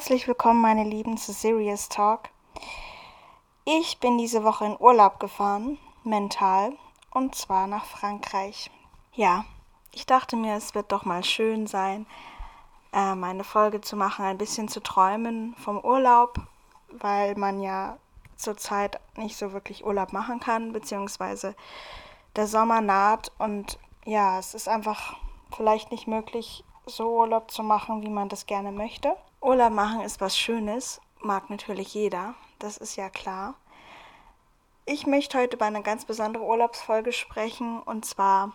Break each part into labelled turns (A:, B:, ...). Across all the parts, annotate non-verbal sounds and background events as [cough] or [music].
A: Herzlich willkommen, meine Lieben, zu Serious Talk. Ich bin diese Woche in Urlaub gefahren, mental, und zwar nach Frankreich. Ja, ich dachte mir, es wird doch mal schön sein, äh, meine Folge zu machen, ein bisschen zu träumen vom Urlaub, weil man ja zurzeit nicht so wirklich Urlaub machen kann, beziehungsweise der Sommer naht und ja, es ist einfach vielleicht nicht möglich, so Urlaub zu machen, wie man das gerne möchte. Urlaub machen ist was Schönes, mag natürlich jeder, das ist ja klar. Ich möchte heute über eine ganz besondere Urlaubsfolge sprechen und zwar,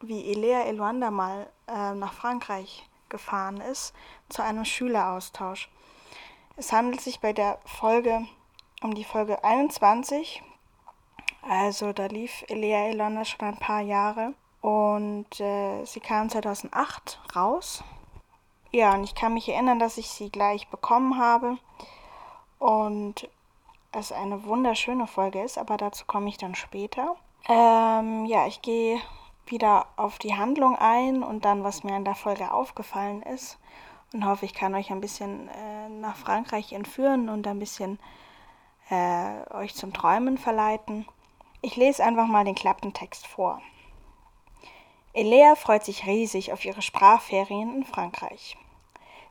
A: wie Elea Eluanda mal äh, nach Frankreich gefahren ist zu einem Schüleraustausch. Es handelt sich bei der Folge um die Folge 21. Also da lief Elea Eluanda schon ein paar Jahre und äh, sie kam 2008 raus. Ja, und ich kann mich erinnern, dass ich sie gleich bekommen habe und es eine wunderschöne Folge ist, aber dazu komme ich dann später. Ähm, ja, ich gehe wieder auf die Handlung ein und dann, was mir in der Folge aufgefallen ist. Und hoffe, ich kann euch ein bisschen äh, nach Frankreich entführen und ein bisschen äh, euch zum Träumen verleiten. Ich lese einfach mal den Klappentext vor. Elea freut sich riesig auf ihre Sprachferien in Frankreich.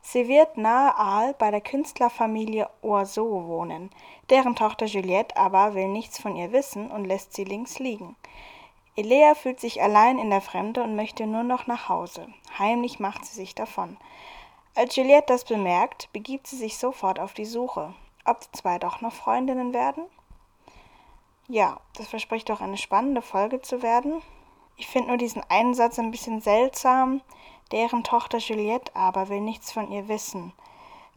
A: Sie wird nahe Arles bei der Künstlerfamilie Oiseau wohnen, deren Tochter Juliette aber will nichts von ihr wissen und lässt sie links liegen. Elea fühlt sich allein in der Fremde und möchte nur noch nach Hause. Heimlich macht sie sich davon. Als Juliette das bemerkt, begibt sie sich sofort auf die Suche. Ob die zwei doch noch Freundinnen werden? Ja, das verspricht doch eine spannende Folge zu werden. Ich finde nur diesen einen Satz ein bisschen seltsam. Deren Tochter Juliette aber will nichts von ihr wissen.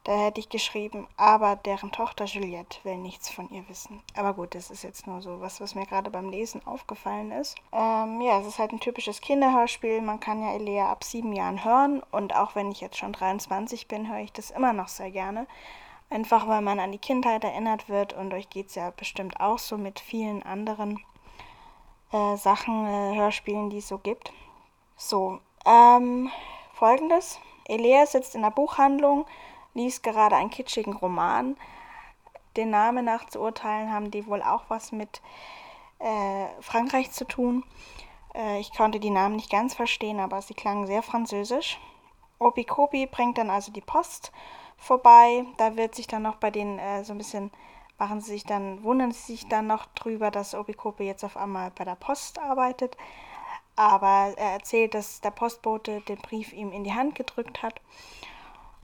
A: Da hätte ich geschrieben, aber deren Tochter Juliette will nichts von ihr wissen. Aber gut, das ist jetzt nur so was, was mir gerade beim Lesen aufgefallen ist. Ähm, ja, es ist halt ein typisches Kinderhörspiel. Man kann ja Elea ab sieben Jahren hören. Und auch wenn ich jetzt schon 23 bin, höre ich das immer noch sehr gerne. Einfach weil man an die Kindheit erinnert wird. Und euch geht es ja bestimmt auch so mit vielen anderen äh, Sachen, äh, Hörspielen, die es so gibt. So, ähm, folgendes. Elea sitzt in der Buchhandlung, liest gerade einen kitschigen Roman. Den Namen nach zu urteilen haben die wohl auch was mit äh, Frankreich zu tun. Äh, ich konnte die Namen nicht ganz verstehen, aber sie klangen sehr französisch. Opikopi bringt dann also die Post vorbei. Da wird sich dann noch bei denen äh, so ein bisschen machen sie sich dann, wundern sie sich dann noch drüber, dass Obikope jetzt auf einmal bei der Post arbeitet. Aber er erzählt, dass der Postbote den Brief ihm in die Hand gedrückt hat.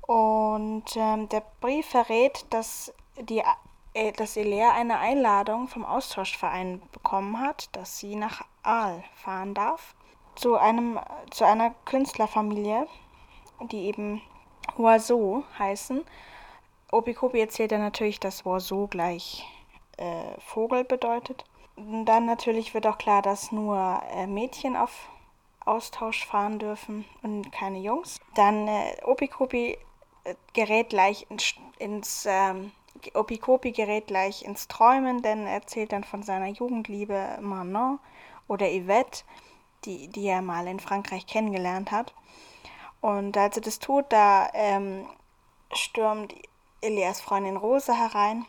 A: Und ähm, der Brief verrät, dass, die, äh, dass Elea eine Einladung vom Austauschverein bekommen hat, dass sie nach Aal fahren darf. Zu, einem, zu einer Künstlerfamilie, die eben Oiseau heißen. Opikopi erzählt dann natürlich, dass Oiseau gleich äh, Vogel bedeutet. Dann natürlich wird auch klar, dass nur äh, Mädchen auf Austausch fahren dürfen und keine Jungs. Dann äh, Opikopi äh, gerät gleich ins, ins ähm, Opikopi gerät gleich ins Träumen, denn er erzählt dann von seiner Jugendliebe Manon oder Yvette, die, die er mal in Frankreich kennengelernt hat. Und als er das tut, da ähm, stürmt Elias Freundin Rose herein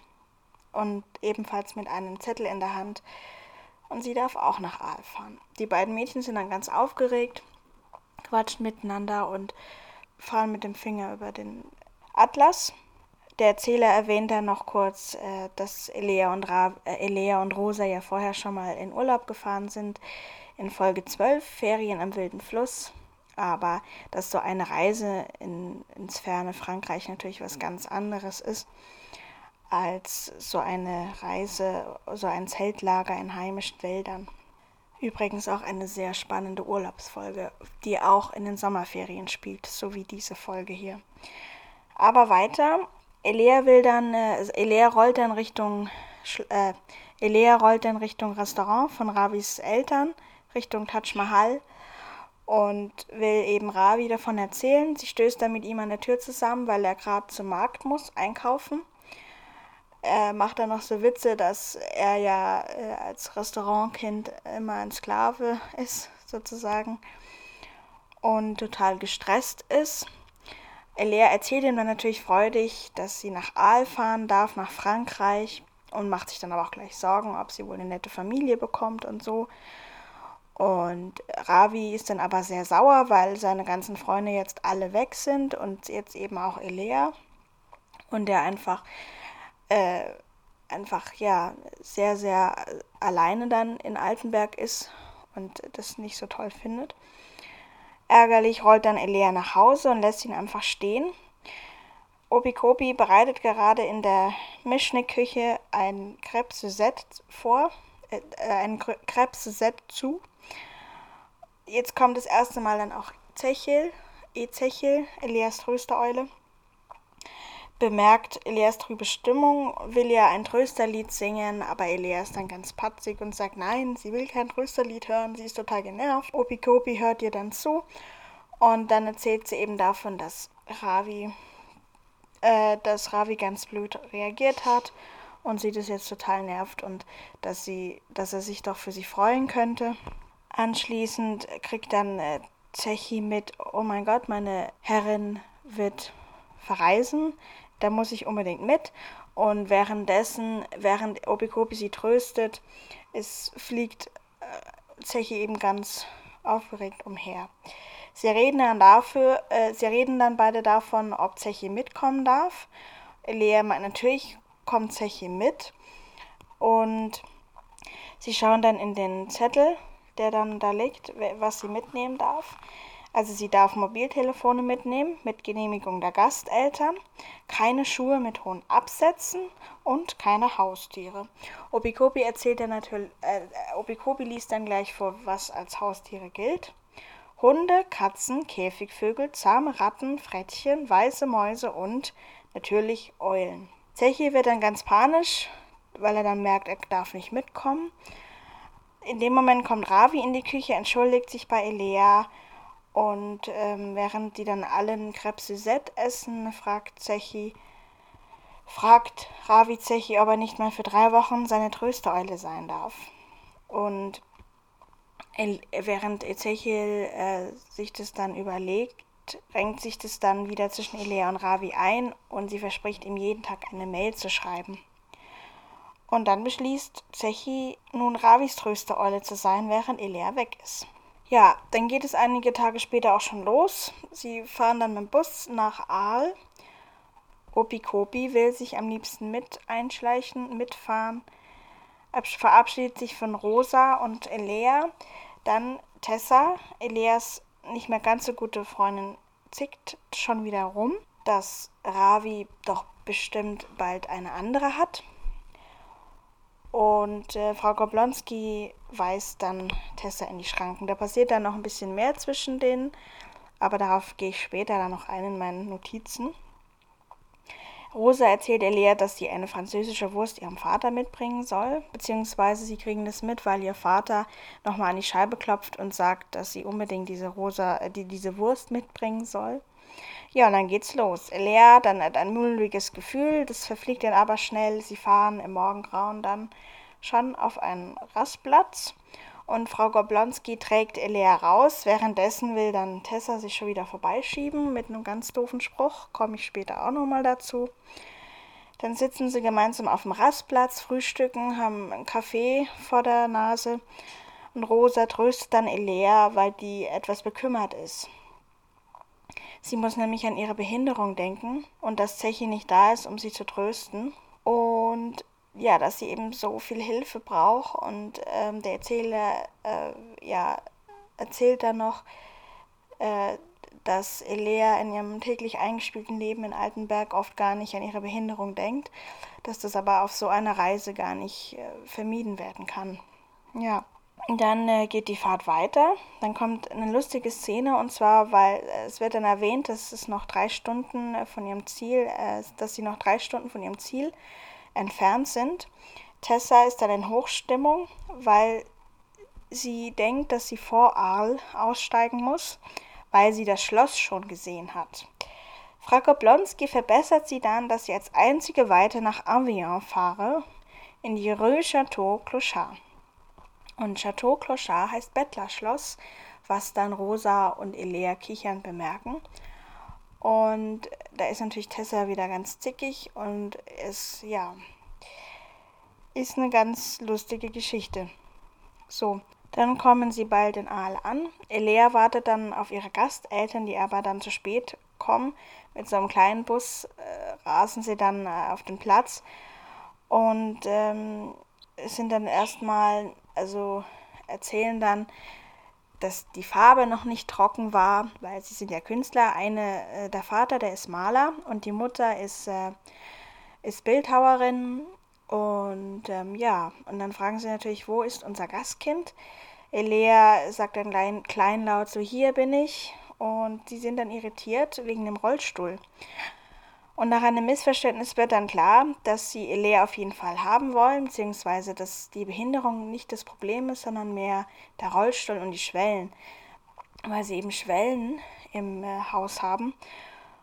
A: und ebenfalls mit einem Zettel in der Hand. Und sie darf auch nach Aal fahren. Die beiden Mädchen sind dann ganz aufgeregt, quatschen miteinander und fahren mit dem Finger über den Atlas. Der Erzähler erwähnt dann noch kurz, äh, dass Elea und, Ra äh, Elea und Rosa ja vorher schon mal in Urlaub gefahren sind. In Folge 12, Ferien am wilden Fluss aber dass so eine Reise in, ins ferne Frankreich natürlich was ganz anderes ist als so eine Reise, so ein Zeltlager in heimischen Wäldern. Übrigens auch eine sehr spannende Urlaubsfolge, die auch in den Sommerferien spielt, so wie diese Folge hier. Aber weiter, Elea will dann, äh, Elea rollt dann Richtung, äh, Elea rollt dann Richtung Restaurant von Ravis Eltern, Richtung Taj Mahal und will eben Ravi davon erzählen. Sie stößt dann mit ihm an der Tür zusammen, weil er gerade zum Markt muss, einkaufen. Er macht dann noch so Witze, dass er ja äh, als Restaurantkind immer ein Sklave ist, sozusagen, und total gestresst ist. Elea erzählt ihm dann natürlich freudig, dass sie nach Aal fahren darf, nach Frankreich und macht sich dann aber auch gleich Sorgen, ob sie wohl eine nette Familie bekommt und so. Und Ravi ist dann aber sehr sauer, weil seine ganzen Freunde jetzt alle weg sind und jetzt eben auch Elea. Und der einfach, äh, einfach, ja, sehr, sehr alleine dann in Altenberg ist und das nicht so toll findet. Ärgerlich rollt dann Elea nach Hause und lässt ihn einfach stehen. Obikobi bereitet gerade in der Mischne-Küche ein Suzette vor, äh, ein Crêpe Suzette zu jetzt kommt das erste Mal dann auch Zechel, Ezechel, Elias Tröstereule. Bemerkt Elias trübe Stimmung, will ja ein Trösterlied singen, aber Elias dann ganz patzig und sagt, nein, sie will kein Trösterlied hören, sie ist total genervt. Opikopi hört ihr dann zu und dann erzählt sie eben davon, dass Ravi, äh, dass Ravi ganz blöd reagiert hat und sie das jetzt total nervt und dass sie, dass er sich doch für sie freuen könnte. Anschließend kriegt dann äh, Zechi mit, oh mein Gott, meine Herrin wird verreisen, da muss ich unbedingt mit. Und währenddessen, während Obikobi sie tröstet, es fliegt äh, Zechi eben ganz aufgeregt umher. Sie reden dann dafür, äh, sie reden dann beide davon, ob Zechi mitkommen darf. Lea meint, natürlich kommt Zechi mit. Und sie schauen dann in den Zettel der dann da liegt, was sie mitnehmen darf. Also sie darf Mobiltelefone mitnehmen mit Genehmigung der Gasteltern, keine Schuhe mit hohen Absätzen und keine Haustiere. Obikobi erzählt dann natürlich, äh, Obikobi liest dann gleich vor, was als Haustiere gilt. Hunde, Katzen, Käfigvögel, zahme Ratten, Frettchen, weiße Mäuse und natürlich Eulen. Zechi wird dann ganz panisch, weil er dann merkt, er darf nicht mitkommen in dem Moment kommt Ravi in die Küche, entschuldigt sich bei Elea und ähm, während die dann alle einen Crepe essen, fragt Zechi, fragt Ravi Zechi, ob er nicht mal für drei Wochen seine Tröstereule sein darf. Und während Ezechiel äh, sich das dann überlegt, renkt sich das dann wieder zwischen Elea und Ravi ein und sie verspricht ihm jeden Tag eine Mail zu schreiben. Und dann beschließt Zechi, nun Ravis Tröstereule zu sein, während Elea weg ist. Ja, dann geht es einige Tage später auch schon los. Sie fahren dann mit dem Bus nach Aal. Opikopi will sich am liebsten mit einschleichen, mitfahren, verabschiedet sich von Rosa und Elea. Dann Tessa, Eleas nicht mehr ganz so gute Freundin, zickt schon wieder rum, dass Ravi doch bestimmt bald eine andere hat. Und äh, Frau Goblonski weist dann Tessa in die Schranken. Da passiert dann noch ein bisschen mehr zwischen denen, aber darauf gehe ich später dann noch ein in meinen Notizen. Rosa erzählt Elia, dass sie eine französische Wurst ihrem Vater mitbringen soll, beziehungsweise sie kriegen das mit, weil ihr Vater nochmal an die Scheibe klopft und sagt, dass sie unbedingt diese Rosa, äh, die, diese Wurst mitbringen soll. Ja, und dann geht's los. Lea dann hat ein mulmiges Gefühl, das verfliegt dann aber schnell. Sie fahren im Morgengrauen dann schon auf einen Rastplatz und Frau Goblonski trägt Elea raus. Währenddessen will dann Tessa sich schon wieder vorbeischieben mit einem ganz doofen Spruch. Komme ich später auch nochmal dazu. Dann sitzen sie gemeinsam auf dem Rastplatz, frühstücken, haben einen Kaffee vor der Nase. Und Rosa tröstet dann Elea, weil die etwas bekümmert ist. Sie muss nämlich an ihre Behinderung denken und dass Zechi nicht da ist, um sie zu trösten. Und ja, dass sie eben so viel Hilfe braucht. Und ähm, der Erzähler äh, ja, erzählt dann noch, äh, dass Elea in ihrem täglich eingespielten Leben in Altenberg oft gar nicht an ihre Behinderung denkt, dass das aber auf so einer Reise gar nicht äh, vermieden werden kann. Ja. Dann äh, geht die Fahrt weiter. Dann kommt eine lustige Szene und zwar, weil äh, es wird dann erwähnt, dass es noch drei Stunden äh, von ihrem Ziel, äh, dass sie noch drei Stunden von ihrem Ziel entfernt sind. Tessa ist dann in Hochstimmung, weil sie denkt, dass sie vor Arl aussteigen muss, weil sie das Schloss schon gesehen hat. Frau Koblonski verbessert sie dann, dass sie als einzige weiter nach Avignon fahre, in die Rue Chateau Clochard. Und Chateau Clochard heißt Bettlerschloss, was dann Rosa und Elea kichern bemerken. Und da ist natürlich Tessa wieder ganz zickig und es, ja, ist eine ganz lustige Geschichte. So, dann kommen sie bald in Aal an. Elea wartet dann auf ihre Gasteltern, die aber dann zu spät kommen. Mit so einem kleinen Bus äh, rasen sie dann äh, auf den Platz und ähm, sind dann erstmal, also erzählen dann, dass die Farbe noch nicht trocken war, weil sie sind ja Künstler. Eine, äh, der Vater, der ist Maler und die Mutter ist, äh, ist Bildhauerin. Und ähm, ja, und dann fragen sie natürlich, wo ist unser Gastkind? Elea sagt dann klein, kleinlaut so, hier bin ich. Und sie sind dann irritiert wegen dem Rollstuhl. Und nach einem Missverständnis wird dann klar, dass sie Elea auf jeden Fall haben wollen, beziehungsweise dass die Behinderung nicht das Problem ist, sondern mehr der Rollstuhl und die Schwellen. Weil sie eben Schwellen im äh, Haus haben,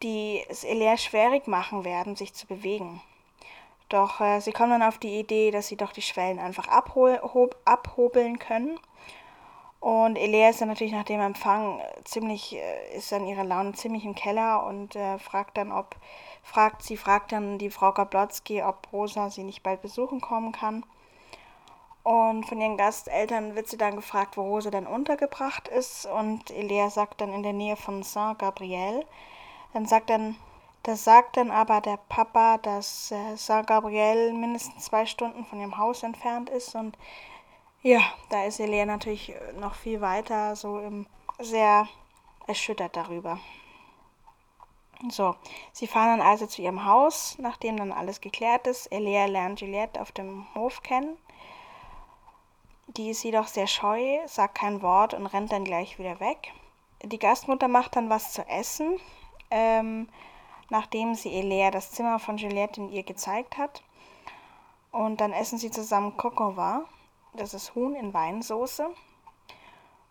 A: die es Elea schwierig machen werden, sich zu bewegen. Doch äh, sie kommen dann auf die Idee, dass sie doch die Schwellen einfach abhobeln können. Und Elea ist dann natürlich nach dem Empfang ziemlich, äh, ist dann ihre Laune ziemlich im Keller und äh, fragt dann, ob fragt, sie fragt dann die Frau Gablotzky, ob Rosa sie nicht bald besuchen kommen kann. Und von ihren Gasteltern wird sie dann gefragt, wo Rosa denn untergebracht ist. Und Elea sagt dann in der Nähe von Saint-Gabriel. Dann sagt dann, das sagt dann aber der Papa, dass äh, Saint-Gabriel mindestens zwei Stunden von ihrem Haus entfernt ist. Und ja, da ist Elea natürlich noch viel weiter, so im, sehr erschüttert darüber. So, sie fahren dann also zu ihrem Haus, nachdem dann alles geklärt ist. Elea lernt Juliette auf dem Hof kennen. Die ist jedoch sehr scheu, sagt kein Wort und rennt dann gleich wieder weg. Die Gastmutter macht dann was zu essen, ähm, nachdem sie Elea das Zimmer von Juliette in ihr gezeigt hat. Und dann essen sie zusammen Kokova, das ist Huhn in Weinsoße.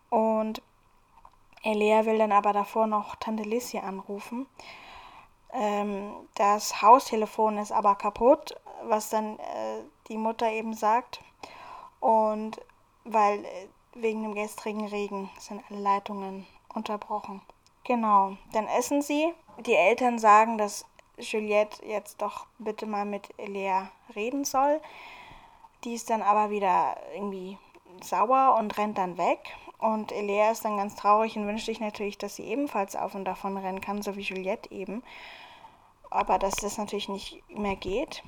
A: Und Elea will dann aber davor noch Tante Lissi anrufen. Ähm, das Haustelefon ist aber kaputt, was dann äh, die Mutter eben sagt. Und weil äh, wegen dem gestrigen Regen sind alle Leitungen unterbrochen. Genau, dann essen sie. Die Eltern sagen, dass Juliette jetzt doch bitte mal mit Elea reden soll. Die ist dann aber wieder irgendwie sauer und rennt dann weg. Und Elea ist dann ganz traurig und wünscht sich natürlich, dass sie ebenfalls auf und davon rennen kann, so wie Juliette eben. Aber dass das natürlich nicht mehr geht.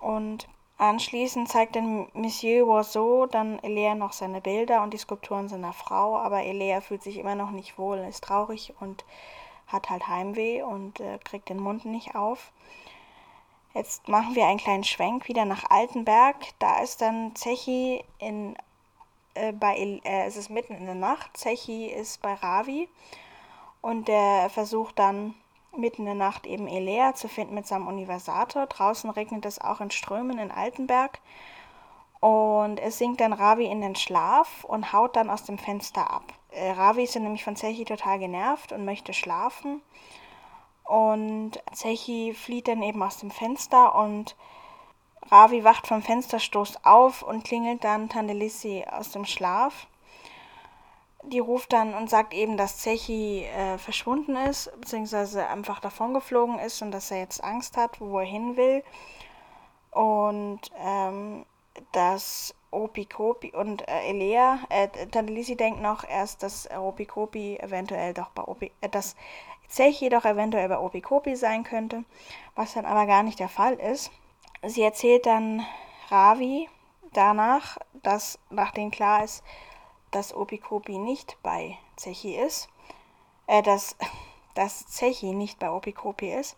A: Und anschließend zeigt dann Monsieur Oiseau dann Elea noch seine Bilder und die Skulpturen seiner Frau. Aber Elea fühlt sich immer noch nicht wohl, ist traurig und hat halt Heimweh und äh, kriegt den Mund nicht auf. Jetzt machen wir einen kleinen Schwenk wieder nach Altenberg. Da ist dann Zechi in äh, bei, äh, es ist mitten in der Nacht. Zechi ist bei Ravi und der versucht dann mitten in der Nacht eben Elea zu finden mit seinem Universator. Draußen regnet es auch in Strömen in Altenberg. Und es sinkt dann Ravi in den Schlaf und haut dann aus dem Fenster ab. Äh, Ravi ist nämlich von Zechi total genervt und möchte schlafen. Und Zechi flieht dann eben aus dem Fenster und Ravi wacht vom Fensterstoß auf und klingelt dann Tandelissi aus dem Schlaf. Die ruft dann und sagt eben, dass Zechi äh, verschwunden ist, beziehungsweise einfach davongeflogen ist und dass er jetzt Angst hat, wo er hin will. Und ähm, dass Opikopi und äh, Elea, äh, Tandelisi denkt noch erst, dass Opikopi eventuell doch bei Opi, äh, dass Zechi doch eventuell bei Opikopi sein könnte, was dann aber gar nicht der Fall ist. Sie erzählt dann Ravi danach, dass nachdem klar ist, dass Opikopi nicht bei Zechi ist, äh, dass, [laughs] dass Zechi nicht bei Opikopi ist,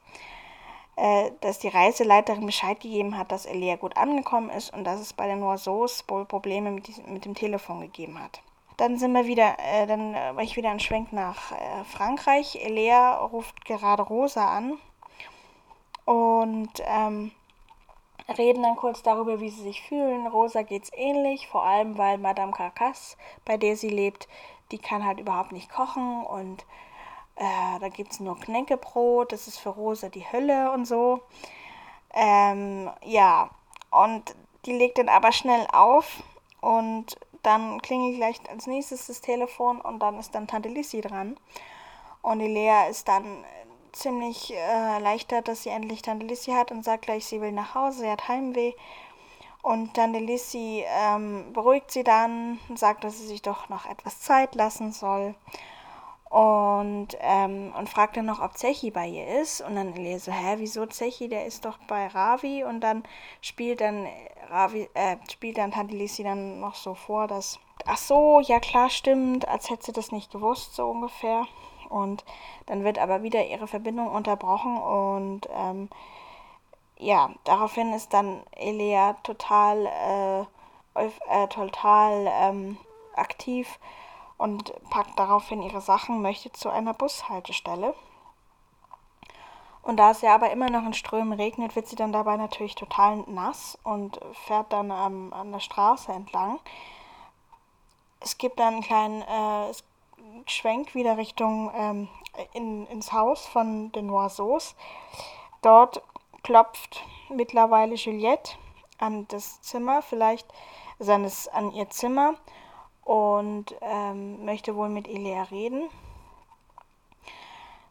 A: äh, dass die Reiseleiterin Bescheid gegeben hat, dass Elia gut angekommen ist und dass es bei den Noiseaux wohl Probleme mit, diesem, mit dem Telefon gegeben hat. Dann sind wir wieder, äh, dann äh, war ich wieder ein Schwenk nach äh, Frankreich. Elia ruft gerade Rosa an und ähm, reden dann kurz darüber, wie sie sich fühlen. Rosa geht's ähnlich, vor allem weil Madame Carcasse, bei der sie lebt, die kann halt überhaupt nicht kochen und äh, da gibt es nur Knäckebrot, das ist für Rosa die Hölle und so. Ähm, ja, und die legt dann aber schnell auf und dann klingelt gleich als nächstes das Telefon und dann ist dann Tante Lissi dran. Und die Lea ist dann ziemlich äh, erleichtert, dass sie endlich Tante Lissy hat und sagt gleich, sie will nach Hause, sie hat Heimweh. Und Tante Lissy ähm, beruhigt sie dann, sagt, dass sie sich doch noch etwas Zeit lassen soll. Und, ähm, und fragt dann noch, ob Zechi bei ihr ist. Und dann Elia so, hä, wieso Zechi? Der ist doch bei Ravi. Und dann spielt dann Ravi, äh, spielt dann Tante Lissy dann noch so vor, dass, ach so, ja klar, stimmt, als hätte sie das nicht gewusst, so ungefähr. Und dann wird aber wieder ihre Verbindung unterbrochen und ähm, ja, daraufhin ist dann Elea total, äh, äh, total ähm, aktiv und packt daraufhin ihre Sachen, möchte zu einer Bushaltestelle. Und da es ja aber immer noch in Strömen regnet, wird sie dann dabei natürlich total nass und fährt dann ähm, an der Straße entlang. Es gibt dann einen kleinen äh, Schwenk wieder Richtung ähm, in, ins Haus von den Noiseaux. Dort klopft mittlerweile Juliette an das Zimmer, vielleicht also an, an ihr Zimmer und ähm, möchte wohl mit Elia reden.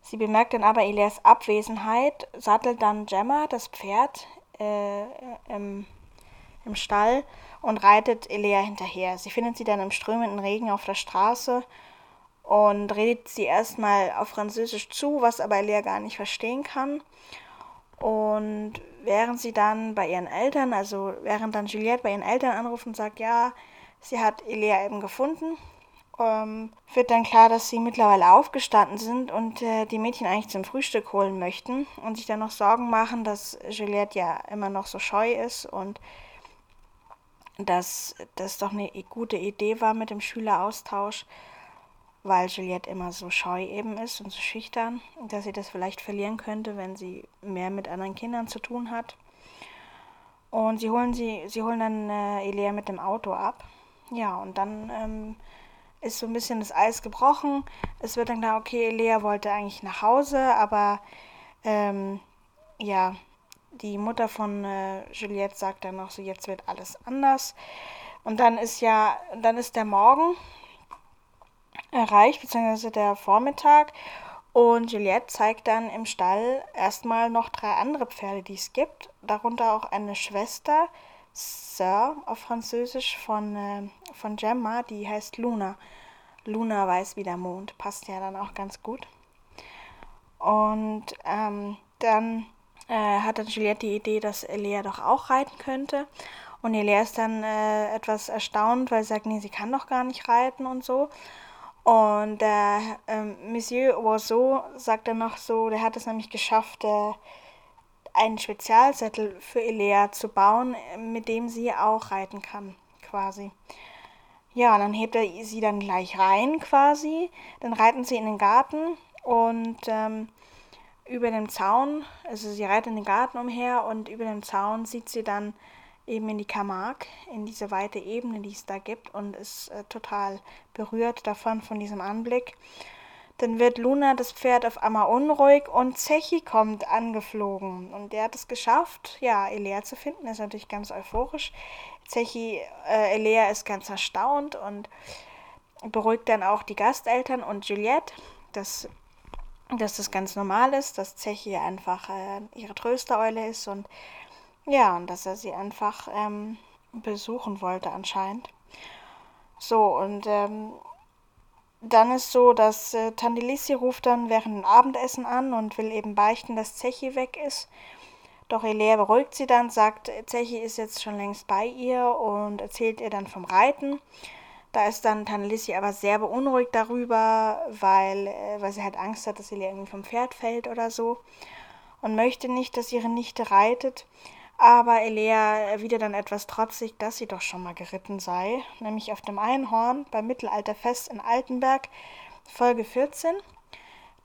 A: Sie bemerkt dann aber Elias Abwesenheit, sattelt dann Gemma, das Pferd, äh, im, im Stall und reitet Elia hinterher. Sie findet sie dann im strömenden Regen auf der Straße und redet sie erstmal auf Französisch zu, was aber Elia gar nicht verstehen kann. Und während sie dann bei ihren Eltern, also während dann Juliette bei ihren Eltern anruft und sagt, ja, sie hat Elia eben gefunden, ähm, wird dann klar, dass sie mittlerweile aufgestanden sind und äh, die Mädchen eigentlich zum Frühstück holen möchten und sich dann noch Sorgen machen, dass Juliette ja immer noch so scheu ist und dass das doch eine gute Idee war mit dem Schüleraustausch weil Juliette immer so scheu eben ist und so schüchtern, dass sie das vielleicht verlieren könnte, wenn sie mehr mit anderen Kindern zu tun hat. Und sie holen sie, sie holen dann äh, Elia mit dem Auto ab. Ja, und dann ähm, ist so ein bisschen das Eis gebrochen. Es wird dann klar, okay, Elia wollte eigentlich nach Hause, aber ähm, ja, die Mutter von äh, Juliette sagt dann noch so, jetzt wird alles anders. Und dann ist ja, dann ist der Morgen erreicht, beziehungsweise der Vormittag. Und Juliette zeigt dann im Stall erstmal noch drei andere Pferde, die es gibt. Darunter auch eine Schwester, Sir auf Französisch, von, äh, von Gemma, die heißt Luna. Luna weiß wie der Mond, passt ja dann auch ganz gut. Und ähm, dann äh, hat dann Juliette die Idee, dass Elia doch auch reiten könnte. Und Elia ist dann äh, etwas erstaunt, weil sie sagt, nee, sie kann doch gar nicht reiten und so. Und der ähm, Monsieur Oiseau sagt dann noch so, der hat es nämlich geschafft, äh, einen Spezialsättel für Elea zu bauen, mit dem sie auch reiten kann, quasi. Ja, und dann hebt er sie dann gleich rein, quasi. Dann reiten sie in den Garten und ähm, über dem Zaun, also sie reitet in den Garten umher und über dem Zaun sieht sie dann eben in die Camargue, in diese weite Ebene, die es da gibt und ist äh, total berührt davon, von diesem Anblick. Dann wird Luna, das Pferd, auf einmal unruhig und Zechi kommt angeflogen. Und der hat es geschafft, ja, Elea zu finden. Ist natürlich ganz euphorisch. Zechi, äh, Elea ist ganz erstaunt und beruhigt dann auch die Gasteltern und Juliette, dass, dass das ganz normal ist, dass Zechi einfach äh, ihre Tröstereule ist und ja, und dass er sie einfach ähm, besuchen wollte anscheinend. So, und ähm, dann ist so, dass äh, Tandilisi ruft dann während dem Abendessen an und will eben beichten, dass Zechi weg ist. Doch Elea beruhigt sie dann, sagt, Zechi ist jetzt schon längst bei ihr und erzählt ihr dann vom Reiten. Da ist dann Tannelisi aber sehr beunruhigt darüber, weil, äh, weil sie halt Angst hat, dass sie irgendwie vom Pferd fällt oder so. Und möchte nicht, dass ihre Nichte reitet. Aber Elea erwidert dann etwas trotzig, dass sie doch schon mal geritten sei, nämlich auf dem Einhorn beim Mittelalterfest in Altenberg, Folge 14.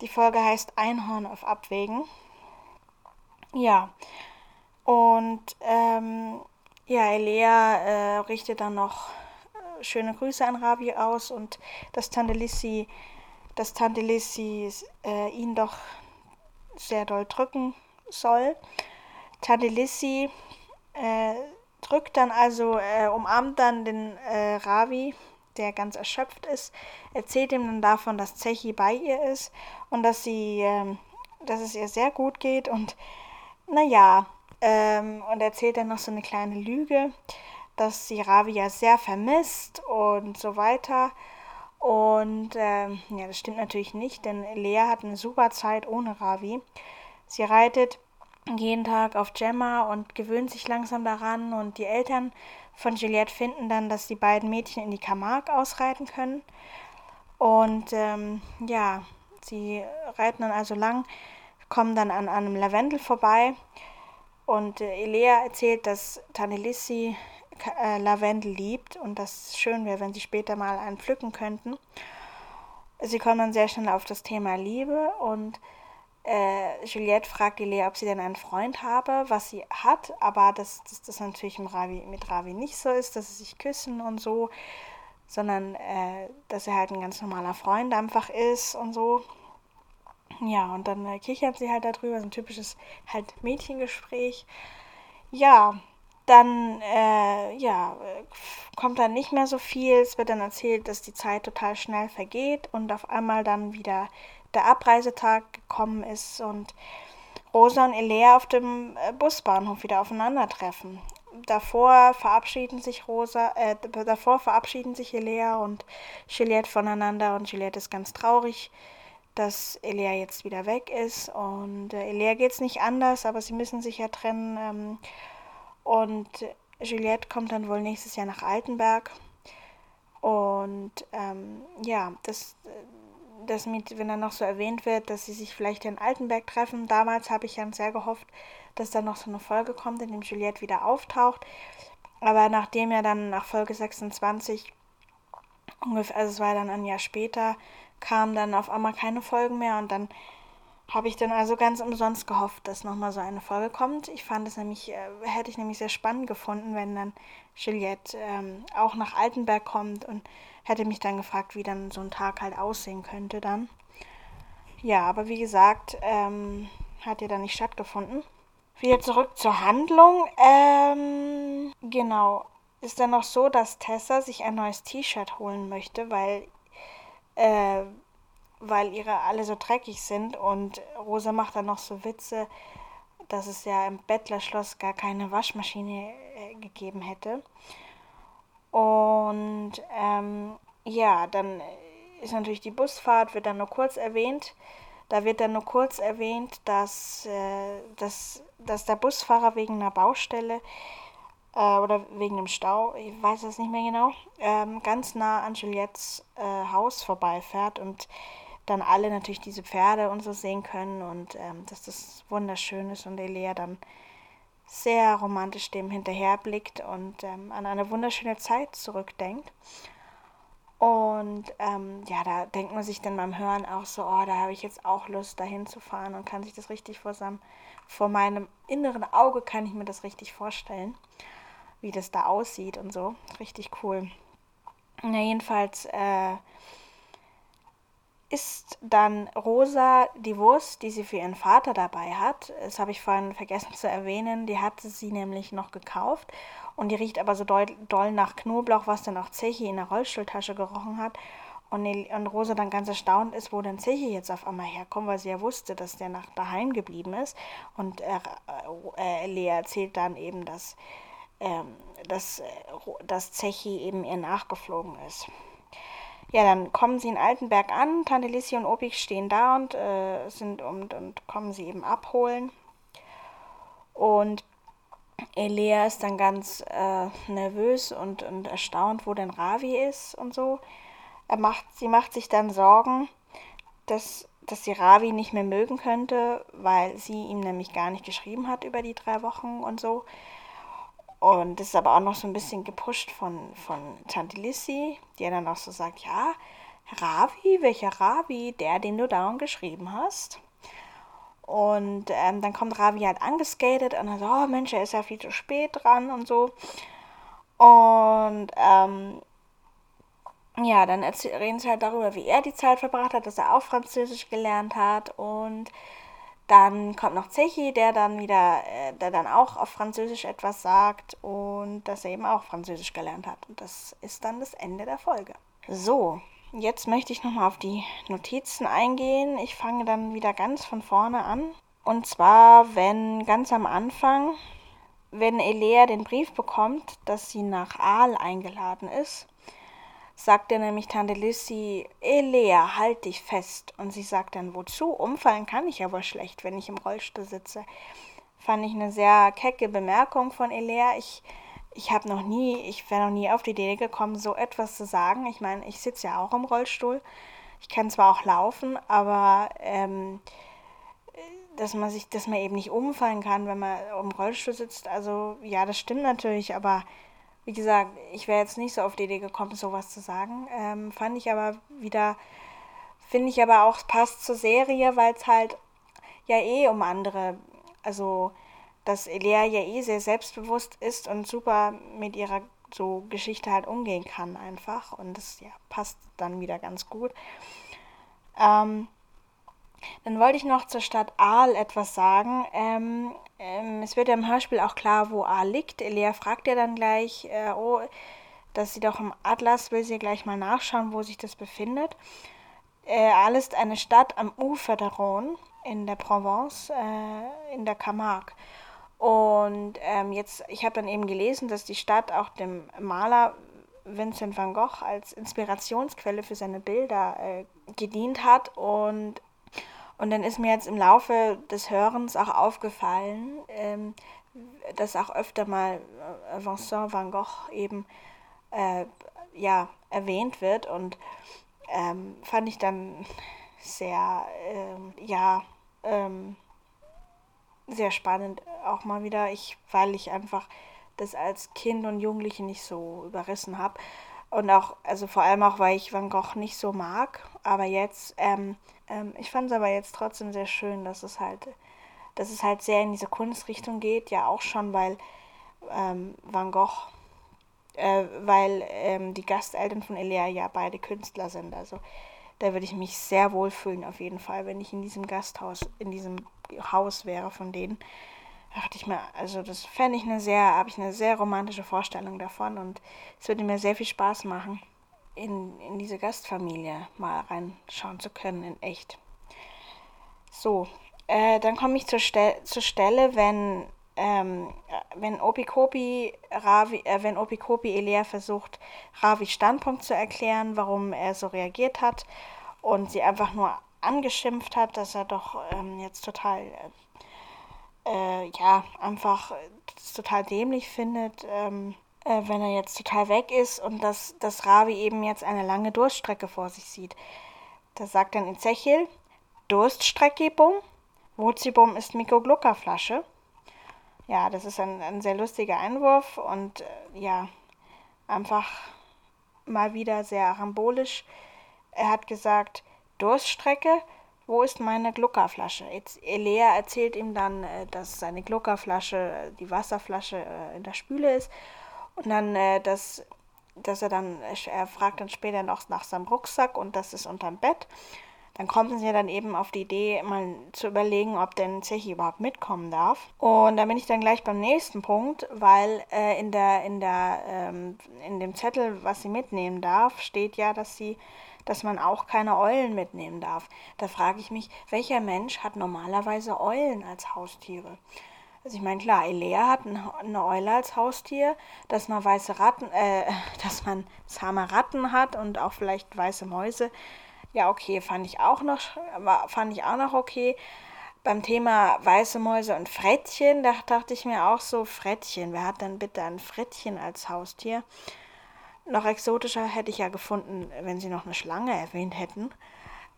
A: Die Folge heißt Einhorn auf Abwägen. Ja, und ähm, ja, Elea äh, richtet dann noch äh, schöne Grüße an Ravi aus und dass Tante Lissi, dass Tante Lissi äh, ihn doch sehr doll drücken soll. Tadilisi äh, drückt dann also, äh, umarmt dann den äh, Ravi, der ganz erschöpft ist, erzählt ihm dann davon, dass Zechi bei ihr ist und dass sie, ähm, dass es ihr sehr gut geht und naja, ähm, und erzählt dann noch so eine kleine Lüge, dass sie Ravi ja sehr vermisst und so weiter. Und ähm, ja, das stimmt natürlich nicht, denn Lea hat eine super Zeit ohne Ravi. Sie reitet jeden Tag auf Gemma und gewöhnt sich langsam daran und die Eltern von Juliette finden dann, dass die beiden Mädchen in die Camargue ausreiten können. Und ähm, ja, sie reiten dann also lang, kommen dann an, einem Lavendel vorbei und äh, Elea erzählt, dass Tanelissi äh, Lavendel liebt und dass es schön wäre, wenn sie später mal einen pflücken könnten. Sie kommen dann sehr schnell auf das Thema Liebe und äh, Juliette fragt die Lea, ob sie denn einen Freund habe, was sie hat, aber dass das, das natürlich mit Ravi, mit Ravi nicht so ist, dass sie sich küssen und so, sondern äh, dass er halt ein ganz normaler Freund einfach ist und so. Ja, und dann äh, kichern sie halt darüber, so ein typisches halt Mädchengespräch. Ja, dann äh, ja, kommt dann nicht mehr so viel. Es wird dann erzählt, dass die Zeit total schnell vergeht und auf einmal dann wieder der Abreisetag gekommen ist und Rosa und Elea auf dem äh, Busbahnhof wieder aufeinandertreffen. Davor verabschieden sich Rosa, äh, davor verabschieden sich Elea und Juliette voneinander und Juliette ist ganz traurig, dass Elea jetzt wieder weg ist und äh, Elea geht es nicht anders, aber sie müssen sich ja trennen ähm, und Juliette kommt dann wohl nächstes Jahr nach Altenberg und ähm, ja, das das mit, wenn dann noch so erwähnt wird, dass sie sich vielleicht in Altenberg treffen. Damals habe ich ja sehr gehofft, dass da noch so eine Folge kommt, in dem Juliette wieder auftaucht. Aber nachdem ja dann nach Folge 26, ungefähr, also es war dann ein Jahr später, kam dann auf einmal keine Folgen mehr und dann habe ich dann also ganz umsonst gehofft, dass nochmal so eine Folge kommt. Ich fand es nämlich, äh, hätte ich nämlich sehr spannend gefunden, wenn dann Juliette ähm, auch nach Altenberg kommt und hätte mich dann gefragt, wie dann so ein Tag halt aussehen könnte dann. Ja, aber wie gesagt, ähm, hat ja dann nicht stattgefunden. Wieder zurück zur Handlung. Ähm, genau. Ist dann noch so, dass Tessa sich ein neues T-Shirt holen möchte, weil, äh, weil ihre alle so dreckig sind und Rosa macht dann noch so Witze, dass es ja im Bettlerschloss gar keine Waschmaschine äh, gegeben hätte. Und ähm, ja, dann ist natürlich die Busfahrt, wird dann nur kurz erwähnt. Da wird dann nur kurz erwähnt, dass, äh, dass, dass der Busfahrer wegen einer Baustelle äh, oder wegen dem Stau, ich weiß es nicht mehr genau, ähm, ganz nah an Juliettes äh, Haus vorbeifährt und dann alle natürlich diese Pferde und so sehen können und ähm, dass das wunderschön ist und Elea dann sehr romantisch dem hinterherblickt und ähm, an eine wunderschöne Zeit zurückdenkt. Und ähm, ja, da denkt man sich dann beim Hören auch so, oh, da habe ich jetzt auch Lust, dahin zu fahren und kann sich das richtig vor, seinem, vor meinem inneren Auge kann ich mir das richtig vorstellen, wie das da aussieht und so. Richtig cool. Na, jedenfalls äh, isst dann Rosa die Wurst, die sie für ihren Vater dabei hat. Das habe ich vorhin vergessen zu erwähnen. Die hatte sie nämlich noch gekauft und die riecht aber so doll, nach Knoblauch, was dann auch Zechi in der Rollstuhltasche gerochen hat. Und, Rosa dann ganz erstaunt ist, wo denn Zechi jetzt auf einmal herkommt, weil sie ja wusste, dass der nach daheim geblieben ist. Und äh, äh, Lea erzählt dann eben, dass, ähm, dass, äh, dass Zechi eben ihr nachgeflogen ist. Ja, dann kommen sie in Altenberg an. Tante Lissi und Obig stehen da und äh, sind und, und kommen sie eben abholen. Und Elea ist dann ganz äh, nervös und, und erstaunt, wo denn Ravi ist und so. Er macht, sie macht sich dann Sorgen, dass, dass sie Ravi nicht mehr mögen könnte, weil sie ihm nämlich gar nicht geschrieben hat über die drei Wochen und so. Und das ist aber auch noch so ein bisschen gepusht von, von Tante Lissy, die dann auch so sagt, ja, Ravi, welcher Ravi? Der, den du dauernd geschrieben hast. Und ähm, dann kommt Ravi halt angeskatet und dann so, oh Mensch, er ist ja viel zu spät dran und so. Und ähm, ja, dann reden sie halt darüber, wie er die Zeit verbracht hat, dass er auch Französisch gelernt hat und dann kommt noch Zechi, der dann wieder, äh, der dann auch auf Französisch etwas sagt und dass er eben auch Französisch gelernt hat. Und das ist dann das Ende der Folge. So, jetzt möchte ich nochmal auf die Notizen eingehen. Ich fange dann wieder ganz von vorne an. Und zwar, wenn ganz am Anfang, wenn Elea den Brief bekommt, dass sie nach Aal eingeladen ist, sagt er nämlich Tante Lissy, Elea, halt dich fest. Und sie sagt dann, wozu? Umfallen kann ich wohl schlecht, wenn ich im Rollstuhl sitze. Fand ich eine sehr kecke Bemerkung von Elea. Ich, ich habe noch nie, ich wäre noch nie auf die Idee gekommen, so etwas zu sagen. Ich meine, ich sitze ja auch im Rollstuhl. Ich kann zwar auch laufen, aber ähm, dass man sich, dass man eben nicht umfallen kann, wenn man im Rollstuhl sitzt. Also ja, das stimmt natürlich, aber wie gesagt, ich wäre jetzt nicht so auf die Idee gekommen, sowas zu sagen. Ähm, fand ich aber wieder, finde ich aber auch, passt zur Serie, weil es halt ja eh um andere, also dass Elea ja eh sehr selbstbewusst ist und super mit ihrer so Geschichte halt umgehen kann einfach. Und das ja, passt dann wieder ganz gut. Ähm, dann wollte ich noch zur Stadt Aal etwas sagen. Ähm, ähm, es wird ja im Hörspiel auch klar, wo Aal liegt. Elia fragt ja dann gleich, äh, oh, dass sie doch im Atlas will sie gleich mal nachschauen, wo sich das befindet. Äh, Aal ist eine Stadt am Ufer der Rhone in der Provence, äh, in der Camargue. Und ähm, jetzt, ich habe dann eben gelesen, dass die Stadt auch dem Maler Vincent van Gogh als Inspirationsquelle für seine Bilder äh, gedient hat. Und und dann ist mir jetzt im Laufe des Hörens auch aufgefallen, ähm, dass auch öfter mal äh, Vincent van Gogh eben äh, ja, erwähnt wird und ähm, fand ich dann sehr, ähm, ja, ähm, sehr spannend auch mal wieder, ich, weil ich einfach das als Kind und Jugendliche nicht so überrissen habe. Und auch, also vor allem auch, weil ich Van Gogh nicht so mag. Aber jetzt, ähm, ähm, ich fand es aber jetzt trotzdem sehr schön, dass es halt, dass es halt sehr in diese Kunstrichtung geht. Ja, auch schon, weil ähm, Van Gogh, äh, weil ähm, die Gasteltern von Elia ja beide Künstler sind. Also da würde ich mich sehr wohlfühlen auf jeden Fall, wenn ich in diesem Gasthaus, in diesem Haus wäre von denen dachte ich mir, also das fände ich eine sehr, habe ich eine sehr romantische Vorstellung davon und es würde mir sehr viel Spaß machen, in, in diese Gastfamilie mal reinschauen zu können, in echt. So, äh, dann komme ich zur, Stel zur Stelle, wenn, ähm, wenn Opikopi Ravi, äh, wenn Opikopi Elia versucht, Ravis Standpunkt zu erklären, warum er so reagiert hat und sie einfach nur angeschimpft hat, dass er doch ähm, jetzt total äh, äh, ja, einfach total dämlich findet, ähm, äh, wenn er jetzt total weg ist und dass, dass Ravi eben jetzt eine lange Durststrecke vor sich sieht. Da sagt dann Ezechiel, Durststreckgebung, Wozibum ist Mikrogluckerflasche. Ja, das ist ein, ein sehr lustiger Einwurf und äh, ja, einfach mal wieder sehr arambolisch. Er hat gesagt, Durststrecke, wo ist meine Gluckerflasche? Jetzt, Elea erzählt ihm dann, äh, dass seine Gluckerflasche, äh, die Wasserflasche äh, in der Spüle ist. Und dann, dass, dass er dann, er fragt dann später noch nach seinem Rucksack und das ist unterm Bett. Dann kommen sie dann eben auf die Idee, mal zu überlegen, ob denn Zechi überhaupt mitkommen darf. Und da bin ich dann gleich beim nächsten Punkt, weil äh, in, der, in, der, ähm, in dem Zettel, was sie mitnehmen darf, steht ja, dass sie dass man auch keine Eulen mitnehmen darf. Da frage ich mich, welcher Mensch hat normalerweise Eulen als Haustiere? Also ich meine, klar, Elea hat eine Eule als Haustier, dass man weiße Ratten, äh, [laughs] dass man zahme Ratten hat und auch vielleicht weiße Mäuse. Ja, okay, fand ich auch noch, fand ich auch noch okay. Beim Thema weiße Mäuse und Frettchen, da dachte ich mir auch so, Frettchen, wer hat denn bitte ein Frettchen als Haustier? Noch exotischer hätte ich ja gefunden, wenn sie noch eine Schlange erwähnt hätten.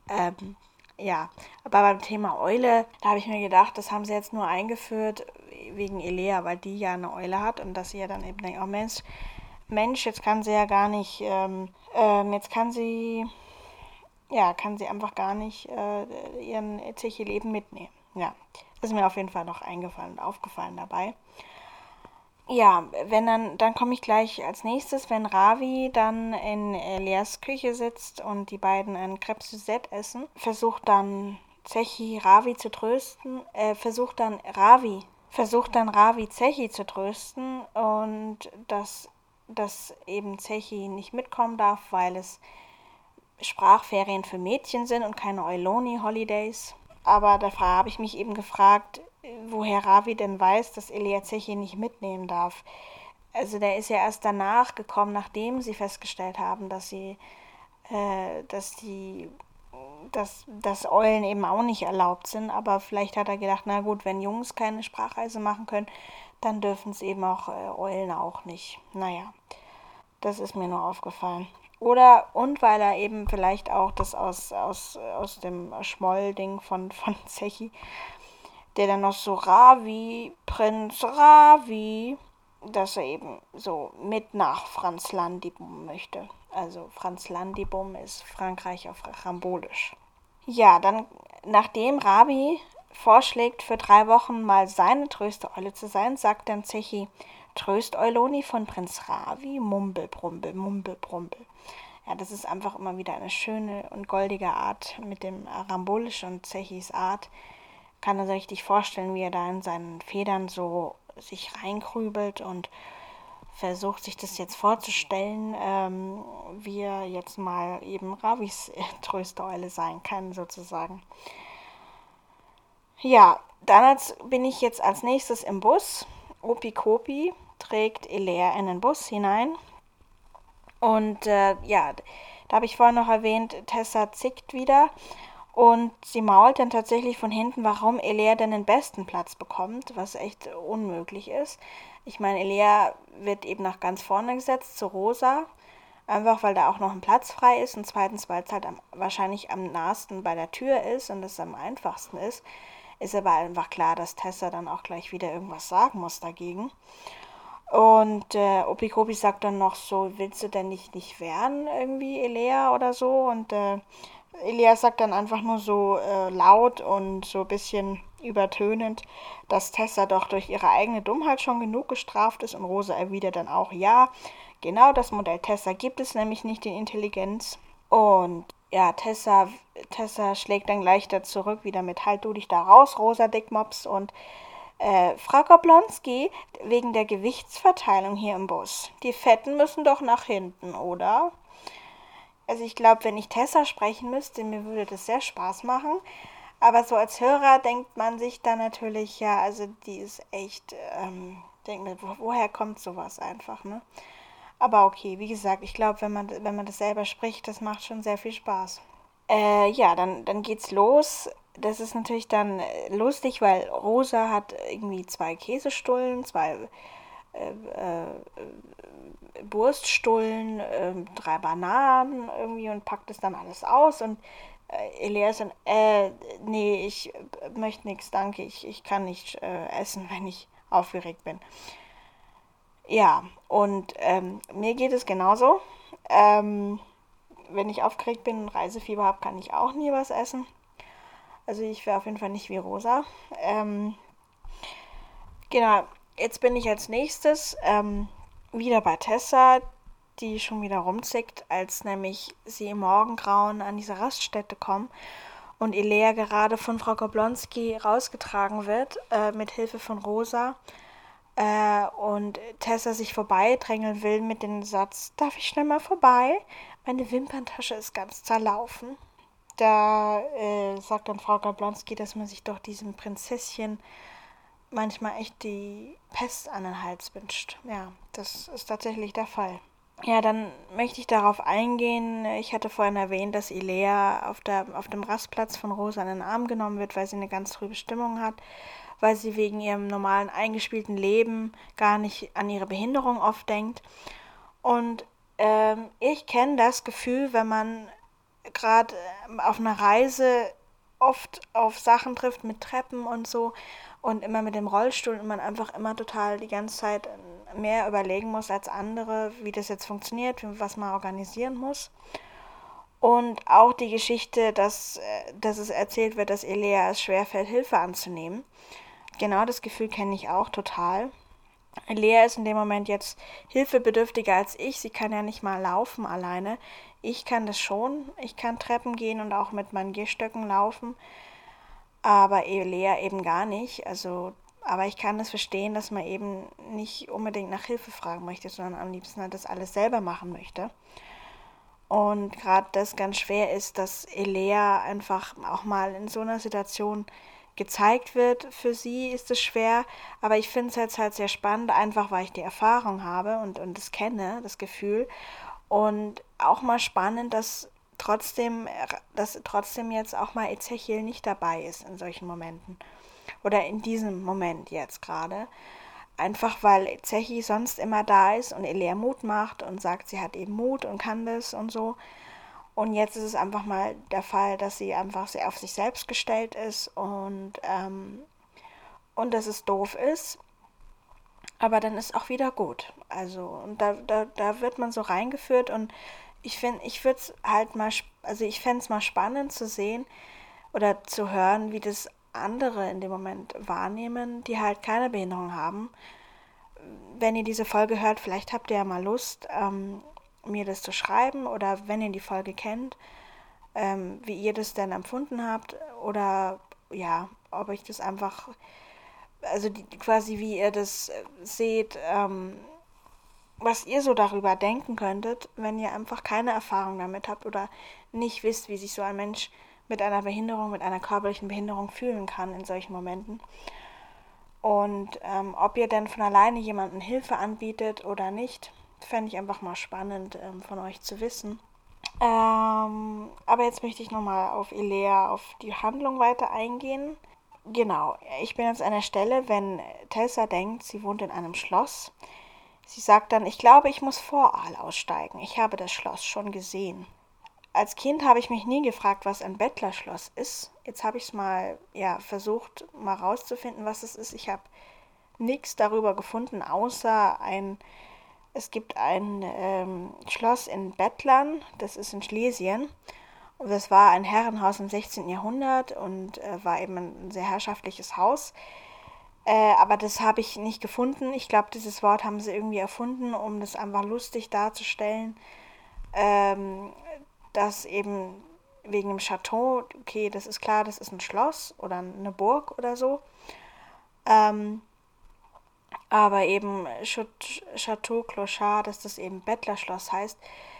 A: Ähm, ja, aber beim Thema Eule, da habe ich mir gedacht, das haben sie jetzt nur eingeführt wegen Elea, weil die ja eine Eule hat und dass sie ja dann eben denkt, oh Mensch, Mensch, jetzt kann sie ja gar nicht, ähm, ähm, jetzt kann sie, ja, kann sie einfach gar nicht äh, ihren Ezechiel-Leben mitnehmen. Ja, das ist mir auf jeden Fall noch eingefallen und aufgefallen dabei. Ja, wenn dann, dann komme ich gleich als nächstes, wenn Ravi dann in Elias Küche sitzt und die beiden ein Crepe Suzette essen, versucht dann Zechi Ravi zu trösten, äh, versucht dann Ravi, versucht dann Ravi Zechi zu trösten und dass, dass eben Zechi nicht mitkommen darf, weil es Sprachferien für Mädchen sind und keine Euloni-Holidays. Aber da habe ich mich eben gefragt, woher Ravi denn weiß, dass Elia Zechi nicht mitnehmen darf. Also der ist ja erst danach gekommen, nachdem sie festgestellt haben, dass sie, äh, dass die, dass, dass Eulen eben auch nicht erlaubt sind. Aber vielleicht hat er gedacht, na gut, wenn Jungs keine Sprachreise machen können, dann dürfen es eben auch äh, Eulen auch nicht. Naja, das ist mir nur aufgefallen. Oder und weil er eben vielleicht auch das aus, aus, aus dem Schmoll-Ding von, [laughs] von Zechi, der dann noch so Ravi, Prinz Ravi, dass er eben so mit nach Franz Landibum möchte. Also Franz Landibum ist Frankreich auf Rambolisch. Ja, dann nachdem Ravi vorschlägt, für drei Wochen mal seine Tröstereule zu sein, sagt dann Zechi, Trösteuloni von Prinz Ravi, Mumbelbrumbel, Mumbelbrumbel. Ja, das ist einfach immer wieder eine schöne und goldige Art mit dem Rambolisch und Zechis Art. Kann er sich richtig vorstellen, wie er da in seinen Federn so sich reinkrübelt und versucht sich das jetzt vorzustellen, ähm, wie er jetzt mal eben Ravis Tröstereule sein kann, sozusagen. Ja, dann bin ich jetzt als nächstes im Bus. Opi Kopi trägt Elea in den Bus hinein. Und äh, ja, da habe ich vorhin noch erwähnt, Tessa zickt wieder. Und sie mault dann tatsächlich von hinten, warum Elea denn den besten Platz bekommt, was echt unmöglich ist. Ich meine, Elea wird eben nach ganz vorne gesetzt, zu Rosa. Einfach weil da auch noch ein Platz frei ist. Und zweitens, weil es halt am, wahrscheinlich am nahesten bei der Tür ist und es am einfachsten ist. Ist aber einfach klar, dass Tessa dann auch gleich wieder irgendwas sagen muss dagegen. Und äh, Opikopi sagt dann noch so, willst du denn nicht, nicht werden, irgendwie, Elea oder so? Und äh, Elia sagt dann einfach nur so äh, laut und so ein bisschen übertönend, dass Tessa doch durch ihre eigene Dummheit schon genug gestraft ist. Und Rosa erwidert dann auch, ja, genau das Modell Tessa gibt es nämlich nicht in Intelligenz. Und ja, Tessa, Tessa schlägt dann gleich da zurück, wieder mit Halt du dich da raus, Rosa Dickmops. Und äh, Frau Koblonski, wegen der Gewichtsverteilung hier im Bus. Die Fetten müssen doch nach hinten, oder? Also ich glaube, wenn ich Tessa sprechen müsste, mir würde das sehr Spaß machen. Aber so als Hörer denkt man sich dann natürlich, ja, also die ist echt, ähm, denkt mir, wo, woher kommt sowas einfach, ne? Aber okay, wie gesagt, ich glaube, wenn man, wenn man das selber spricht, das macht schon sehr viel Spaß. Äh, ja, dann, dann geht's los. Das ist natürlich dann äh, lustig, weil Rosa hat irgendwie zwei Käsestullen, zwei äh, äh, Wurststullen, äh, drei Bananen irgendwie und packt es dann alles aus und äh, Elias dann, äh, nee, ich möchte nichts, danke, ich, ich kann nicht äh, essen, [laughs] wenn ich aufgeregt bin. Ja, und ähm, mir geht es genauso. Ähm, wenn ich aufgeregt bin und Reisefieber habe, kann ich auch nie was essen. Also ich wäre auf jeden Fall nicht wie Rosa. Ähm, genau, jetzt bin ich als nächstes ähm, wieder bei Tessa, die schon wieder rumzickt, als nämlich sie im Morgengrauen an diese Raststätte kommen und Elea gerade von Frau Koblonski rausgetragen wird, äh, mit Hilfe von Rosa. Äh, und Tessa sich vorbeidrängeln will mit dem Satz, darf ich schnell mal vorbei? Meine Wimperntasche ist ganz zerlaufen. Da äh, sagt dann Frau Koblonski, dass man sich doch diesem Prinzesschen manchmal echt die Pest an den Hals wünscht. Ja, das ist tatsächlich der Fall. Ja, dann möchte ich darauf eingehen. Ich hatte vorhin erwähnt, dass Ilea auf, der, auf dem Rastplatz von Rosa in den Arm genommen wird, weil sie eine ganz trübe Stimmung hat, weil sie wegen ihrem normalen eingespielten Leben gar nicht an ihre Behinderung oft denkt. Und ähm, ich kenne das Gefühl, wenn man gerade ähm, auf einer Reise oft auf Sachen trifft mit Treppen und so und immer mit dem Rollstuhl und man einfach immer total die ganze Zeit mehr überlegen muss als andere, wie das jetzt funktioniert, was man organisieren muss. Und auch die Geschichte, dass, äh, dass es erzählt wird, dass Elea es schwerfällt, Hilfe anzunehmen. Genau das Gefühl kenne ich auch total. Lea ist in dem Moment jetzt hilfebedürftiger als ich. Sie kann ja nicht mal laufen alleine. Ich kann das schon. Ich kann Treppen gehen und auch mit meinen Gehstöcken laufen aber Lea eben gar nicht. Also, aber ich kann es das verstehen, dass man eben nicht unbedingt nach Hilfe fragen möchte, sondern am liebsten halt das alles selber machen möchte. Und gerade das ganz schwer ist, dass Elea einfach auch mal in so einer Situation gezeigt wird. Für sie ist es schwer, aber ich finde es jetzt halt sehr spannend, einfach weil ich die Erfahrung habe und, und das kenne, das Gefühl. Und auch mal spannend, dass trotzdem, dass trotzdem jetzt auch mal Ezechiel nicht dabei ist in solchen Momenten. Oder in diesem Moment jetzt gerade. Einfach weil Zechi sonst immer da ist und Elea Mut macht und sagt, sie hat eben Mut und kann das und so. Und jetzt ist es einfach mal der Fall, dass sie einfach sehr auf sich selbst gestellt ist und, ähm, und dass es doof ist. Aber dann ist auch wieder gut. Also, und da, da, da wird man so reingeführt und ich finde, ich würde es halt mal, also ich fände es mal spannend zu sehen oder zu hören, wie das andere in dem Moment wahrnehmen, die halt keine Behinderung haben. Wenn ihr diese Folge hört, vielleicht habt ihr ja mal Lust, ähm, mir das zu schreiben oder wenn ihr die Folge kennt, ähm, wie ihr das denn empfunden habt oder ja, ob ich das einfach, also die, quasi wie ihr das seht, ähm, was ihr so darüber denken könntet, wenn ihr einfach keine Erfahrung damit habt oder nicht wisst, wie sich so ein Mensch mit einer Behinderung, mit einer körperlichen Behinderung fühlen kann in solchen Momenten. Und ähm, ob ihr denn von alleine jemanden Hilfe anbietet oder nicht, fände ich einfach mal spannend ähm, von euch zu wissen. Ähm, aber jetzt möchte ich nochmal auf Ilea, auf die Handlung weiter eingehen. Genau, ich bin jetzt an der Stelle, wenn Tessa denkt, sie wohnt in einem Schloss. Sie sagt dann, ich glaube, ich muss vor Aal aussteigen. Ich habe das Schloss schon gesehen als Kind habe ich mich nie gefragt, was ein Bettlerschloss ist. Jetzt habe ich es mal ja, versucht, mal rauszufinden, was es ist. Ich habe nichts darüber gefunden, außer ein, es gibt ein ähm, Schloss in Bettlern, das ist in Schlesien. Und das war ein Herrenhaus im 16. Jahrhundert und äh, war eben ein sehr herrschaftliches Haus. Äh, aber das habe ich nicht gefunden. Ich glaube, dieses Wort haben sie irgendwie erfunden, um das einfach lustig darzustellen. Ähm, dass eben wegen dem Chateau, okay, das ist klar, das ist ein Schloss oder eine Burg oder so. Ähm, aber eben Chateau Clochard, dass das eben Bettlerschloss heißt.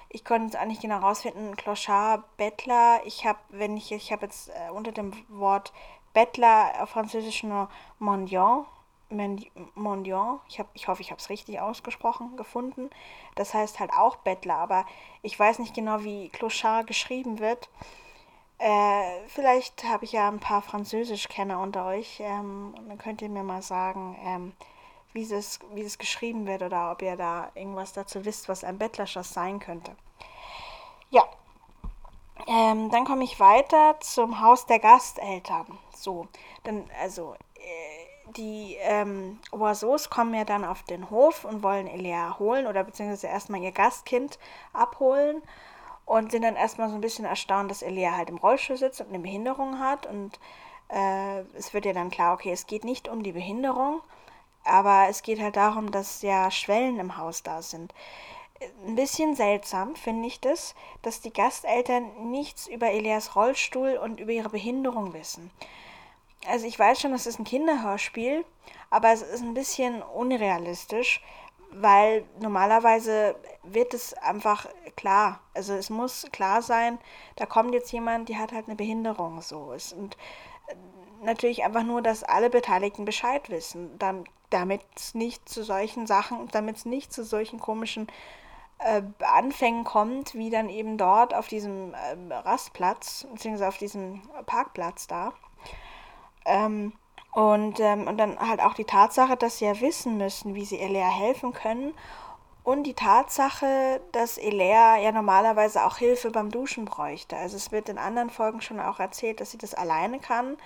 A: Ich konnte jetzt eigentlich genau rausfinden, Clochard, Bettler. Ich habe, wenn ich, ich habe jetzt äh, unter dem Wort Bettler auf Französisch nur Mendiant Mendiant, ich, hab, ich hoffe, ich habe es richtig ausgesprochen, gefunden. Das heißt halt auch Bettler, aber ich weiß nicht genau, wie Clochard geschrieben wird. Äh, vielleicht habe ich ja ein paar Französischkenner unter euch ähm, und dann könnt ihr mir mal sagen, ähm, wie, es, wie es geschrieben wird oder ob ihr da irgendwas dazu wisst, was ein Bettlerschoss sein könnte. Ja, ähm, dann komme ich weiter zum Haus der Gasteltern. So, dann, also, äh, die ähm, Oiseaus kommen ja dann auf den Hof und wollen Elia holen oder beziehungsweise erstmal ihr Gastkind abholen und sind dann erstmal so ein bisschen erstaunt, dass Elia halt im Rollstuhl sitzt und eine Behinderung hat und äh, es wird ja dann klar, okay, es geht nicht um die Behinderung, aber es geht halt darum, dass ja Schwellen im Haus da sind. Ein bisschen seltsam finde ich das, dass die Gasteltern nichts über Elias Rollstuhl und über ihre Behinderung wissen also ich weiß schon, das ist ein Kinderhörspiel, aber es ist ein bisschen unrealistisch, weil normalerweise wird es einfach klar. Also es muss klar sein, da kommt jetzt jemand, die hat halt eine Behinderung so ist und äh, natürlich einfach nur, dass alle Beteiligten Bescheid wissen, damit es nicht zu solchen Sachen, damit es nicht zu solchen komischen äh, Anfängen kommt, wie dann eben dort auf diesem äh, Rastplatz, beziehungsweise auf diesem Parkplatz da. Ähm, und, ähm, und dann halt auch die Tatsache, dass sie ja wissen müssen, wie sie Elea helfen können. Und die Tatsache, dass Elea ja normalerweise auch Hilfe beim Duschen bräuchte. Also es wird in anderen Folgen schon auch erzählt, dass sie das alleine kann.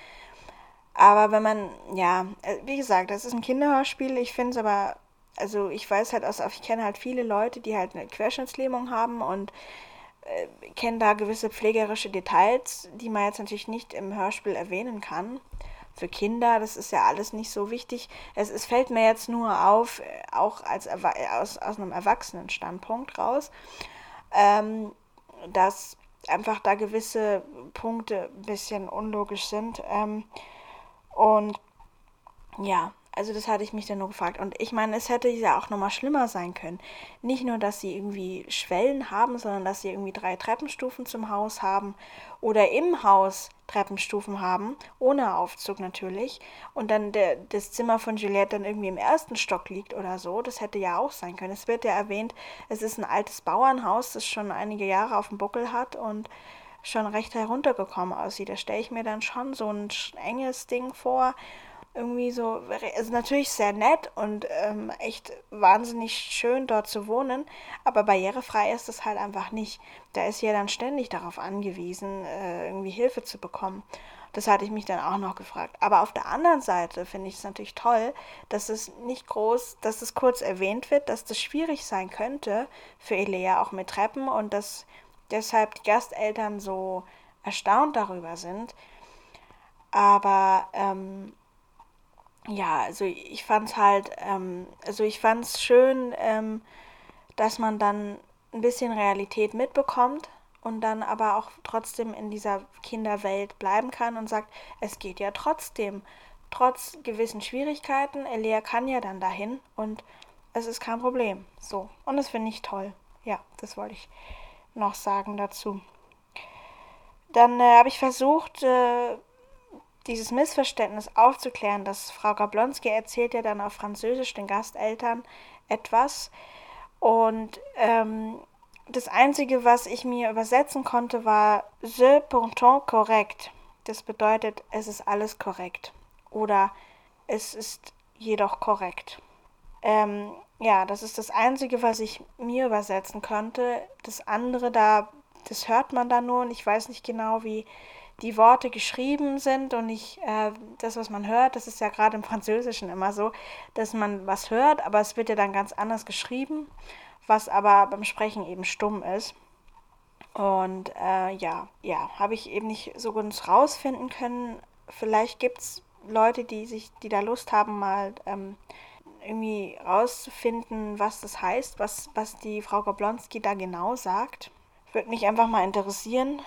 A: Aber wenn man, ja, äh, wie gesagt, das ist ein Kinderhörspiel. Ich finde es aber, also ich weiß halt aus, ich kenne halt viele Leute, die halt eine Querschnittslähmung haben und äh, kenne da gewisse pflegerische Details, die man jetzt natürlich nicht im Hörspiel erwähnen kann. Für Kinder, das ist ja alles nicht so wichtig. Es, es fällt mir jetzt nur auf, äh, auch als aus, aus einem Erwachsenenstandpunkt raus, ähm, dass einfach da gewisse Punkte ein bisschen unlogisch sind. Ähm, und ja, also das hatte ich mich dann nur gefragt. Und ich meine, es hätte ja auch nochmal schlimmer sein können. Nicht nur, dass sie irgendwie Schwellen haben, sondern dass sie irgendwie drei Treppenstufen zum Haus haben oder im Haus Treppenstufen haben, ohne Aufzug natürlich. Und dann der, das Zimmer von Juliette dann irgendwie im ersten Stock liegt oder so. Das hätte ja auch sein können. Es wird ja erwähnt, es ist ein altes Bauernhaus, das schon einige Jahre auf dem Buckel hat und schon recht heruntergekommen aussieht. Da stelle ich mir dann schon so ein enges Ding vor irgendwie so, also natürlich sehr nett und ähm, echt wahnsinnig schön dort zu wohnen, aber barrierefrei ist es halt einfach nicht. Da ist ja dann ständig darauf angewiesen, äh, irgendwie Hilfe zu bekommen. Das hatte ich mich dann auch noch gefragt. Aber auf der anderen Seite finde ich es natürlich toll, dass es nicht groß, dass es kurz erwähnt wird, dass das schwierig sein könnte für Elea auch mit Treppen und dass deshalb die Gasteltern so erstaunt darüber sind. Aber ähm, ja, also ich fand es halt, ähm, also ich fand es schön, ähm, dass man dann ein bisschen Realität mitbekommt und dann aber auch trotzdem in dieser Kinderwelt bleiben kann und sagt, es geht ja trotzdem, trotz gewissen Schwierigkeiten, Elia kann ja dann dahin und es ist kein Problem. So, und das finde ich toll. Ja, das wollte ich noch sagen dazu. Dann äh, habe ich versucht, äh, dieses Missverständnis aufzuklären, dass Frau Gablonski erzählt ja dann auf Französisch den Gasteltern etwas. Und ähm, das Einzige, was ich mir übersetzen konnte, war Je pourtant correct. Das bedeutet, es ist alles korrekt. Oder es ist jedoch korrekt. Ähm, ja, das ist das Einzige, was ich mir übersetzen konnte. Das andere, da, das hört man da nur und ich weiß nicht genau, wie die Worte geschrieben sind und nicht äh, das, was man hört. Das ist ja gerade im Französischen immer so, dass man was hört, aber es wird ja dann ganz anders geschrieben, was aber beim Sprechen eben stumm ist. Und äh, ja, ja, habe ich eben nicht so ganz rausfinden können. Vielleicht gibt es Leute, die sich, die da Lust haben, mal ähm, irgendwie rauszufinden, was das heißt, was, was die Frau Goblonski da genau sagt. Würde mich einfach mal interessieren,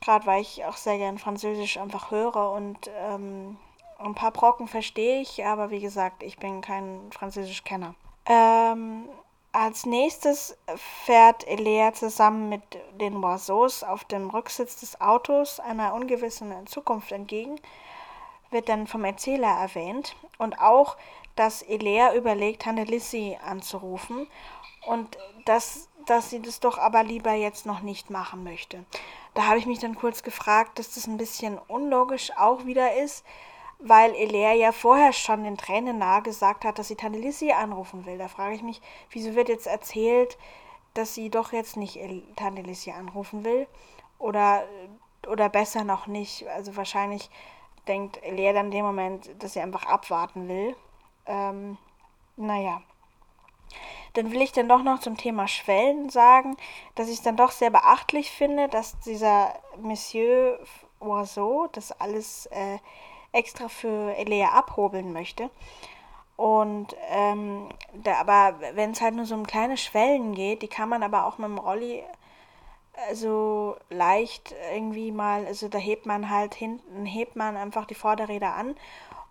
A: Gerade weil ich auch sehr gern Französisch einfach höre und ähm, ein paar Brocken verstehe ich, aber wie gesagt, ich bin kein Französisch-Kenner. Ähm, als nächstes fährt Elea zusammen mit den Oiseaux auf dem Rücksitz des Autos einer ungewissen Zukunft entgegen, wird dann vom Erzähler erwähnt und auch, dass Elea überlegt, Tante Lissy anzurufen und dass, dass sie das doch aber lieber jetzt noch nicht machen möchte. Da habe ich mich dann kurz gefragt, dass das ein bisschen unlogisch auch wieder ist, weil Elea ja vorher schon den Tränen nahe gesagt hat, dass sie Tante Lissy anrufen will. Da frage ich mich, wieso wird jetzt erzählt, dass sie doch jetzt nicht Tante Lissy anrufen will? Oder, oder besser noch nicht. Also wahrscheinlich denkt Elea dann in dem Moment, dass sie einfach abwarten will. Ähm, naja. Dann will ich dann doch noch zum Thema Schwellen sagen, dass ich es dann doch sehr beachtlich finde, dass dieser Monsieur Oiseau das alles äh, extra für Elea abhobeln möchte. Und ähm, da, aber wenn es halt nur so um kleine Schwellen geht, die kann man aber auch mit dem Rolli also leicht irgendwie mal, also da hebt man halt hinten, hebt man einfach die Vorderräder an